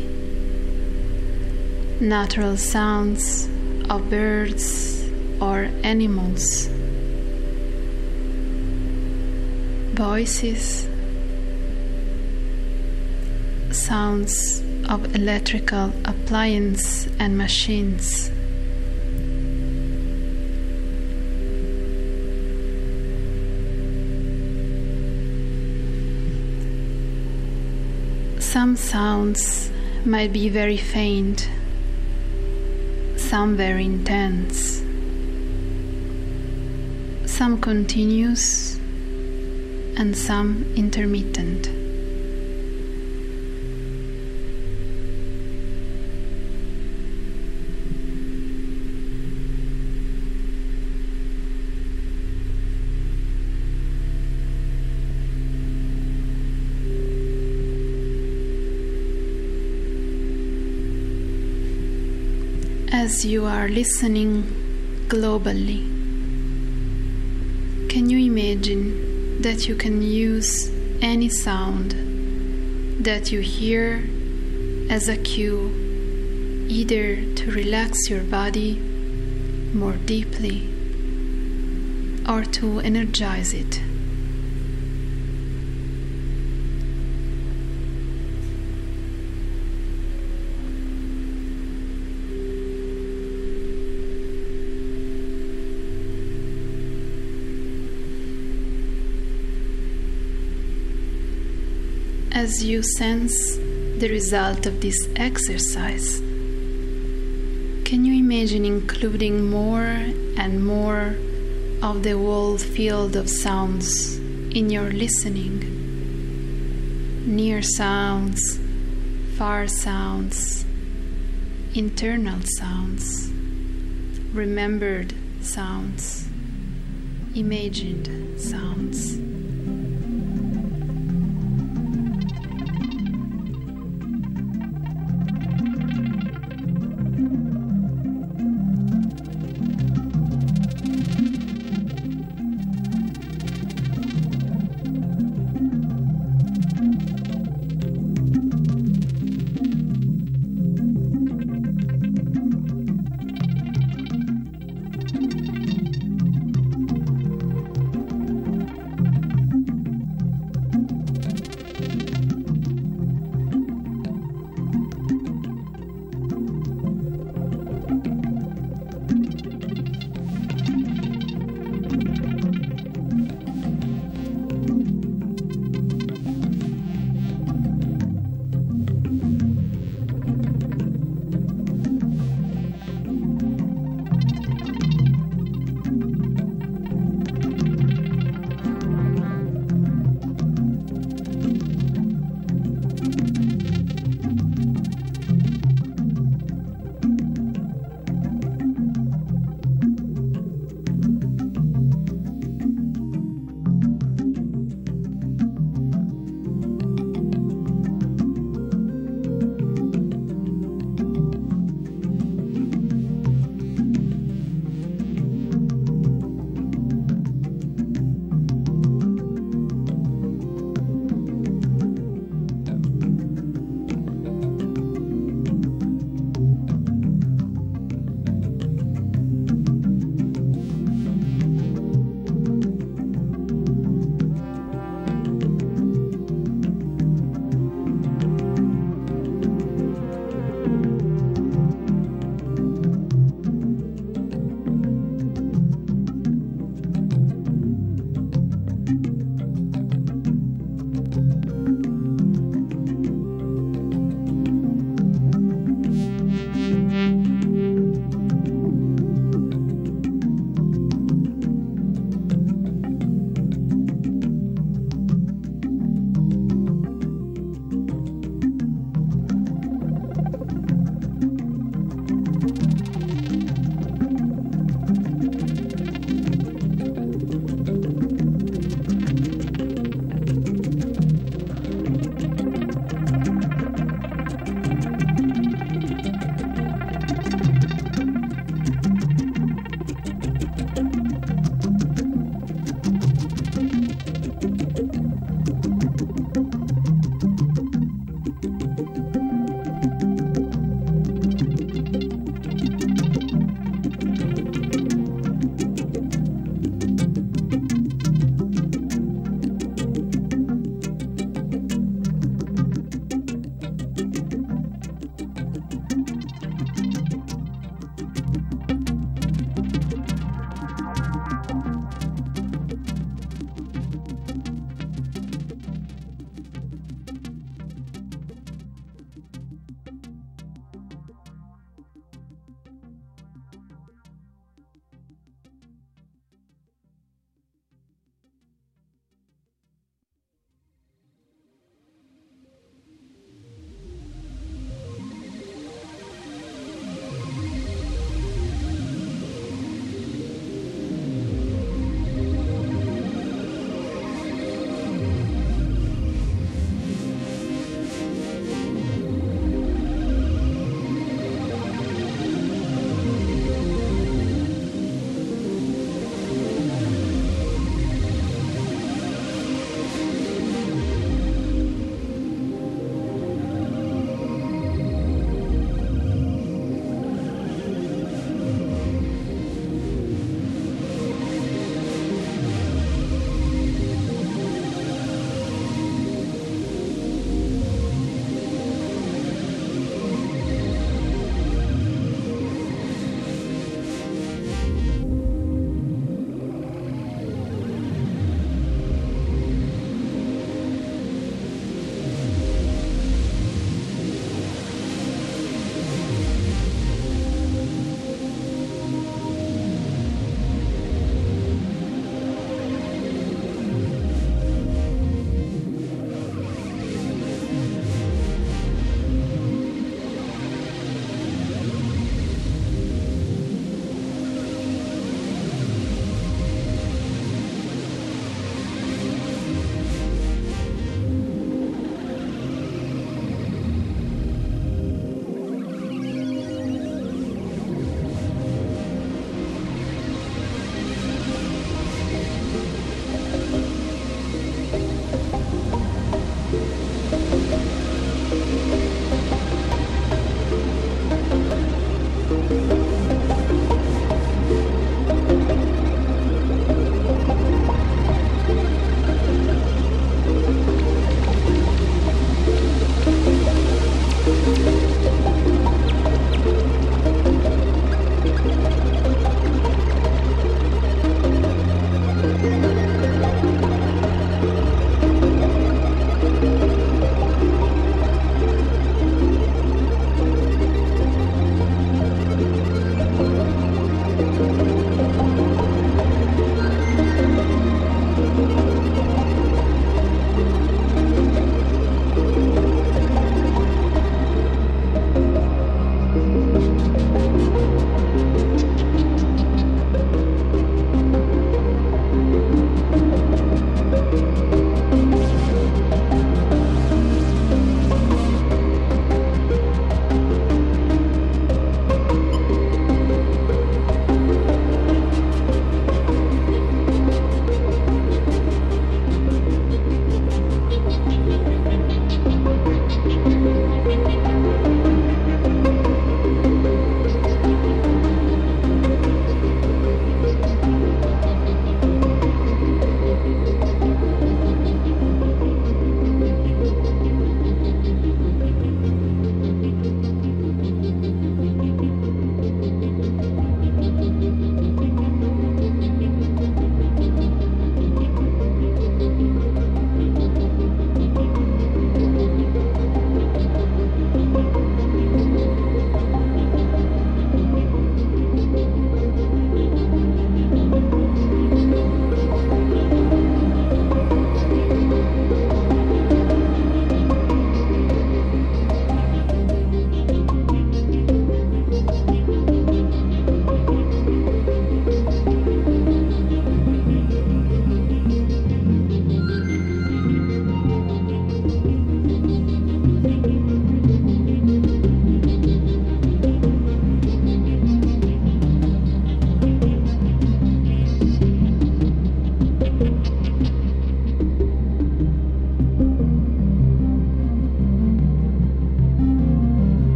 natural sounds of birds or animals, voices, sounds of electrical appliances and machines. Some sounds might be very faint, some very intense, some continuous, and some intermittent. As you are listening globally, can you imagine that you can use any sound that you hear as a cue either to relax your body more deeply or to energize it? As you sense the result of this exercise, can you imagine including more and more of the whole field of sounds in your listening? Near sounds, far sounds, internal sounds, remembered sounds, imagined sounds.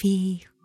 vivre.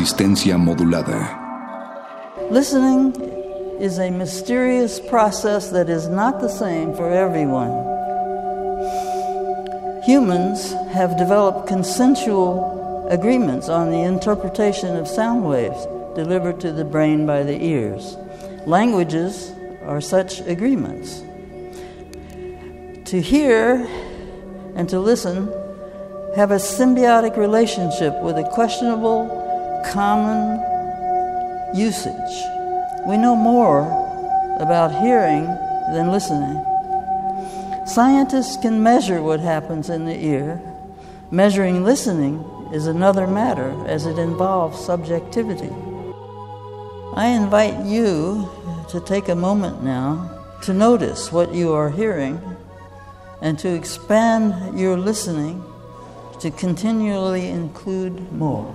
Resistencia modulada. Listening is a mysterious process that is not the same for everyone. Humans have developed consensual agreements on the interpretation of sound waves delivered to the brain by the ears. Languages are such agreements. To hear and to listen have a symbiotic relationship with a questionable common usage. We know more about hearing than listening. Scientists can measure what happens in the ear. Measuring listening is another matter as it involves subjectivity. I invite you to take a moment now to notice what you are hearing and to expand your listening to continually include more.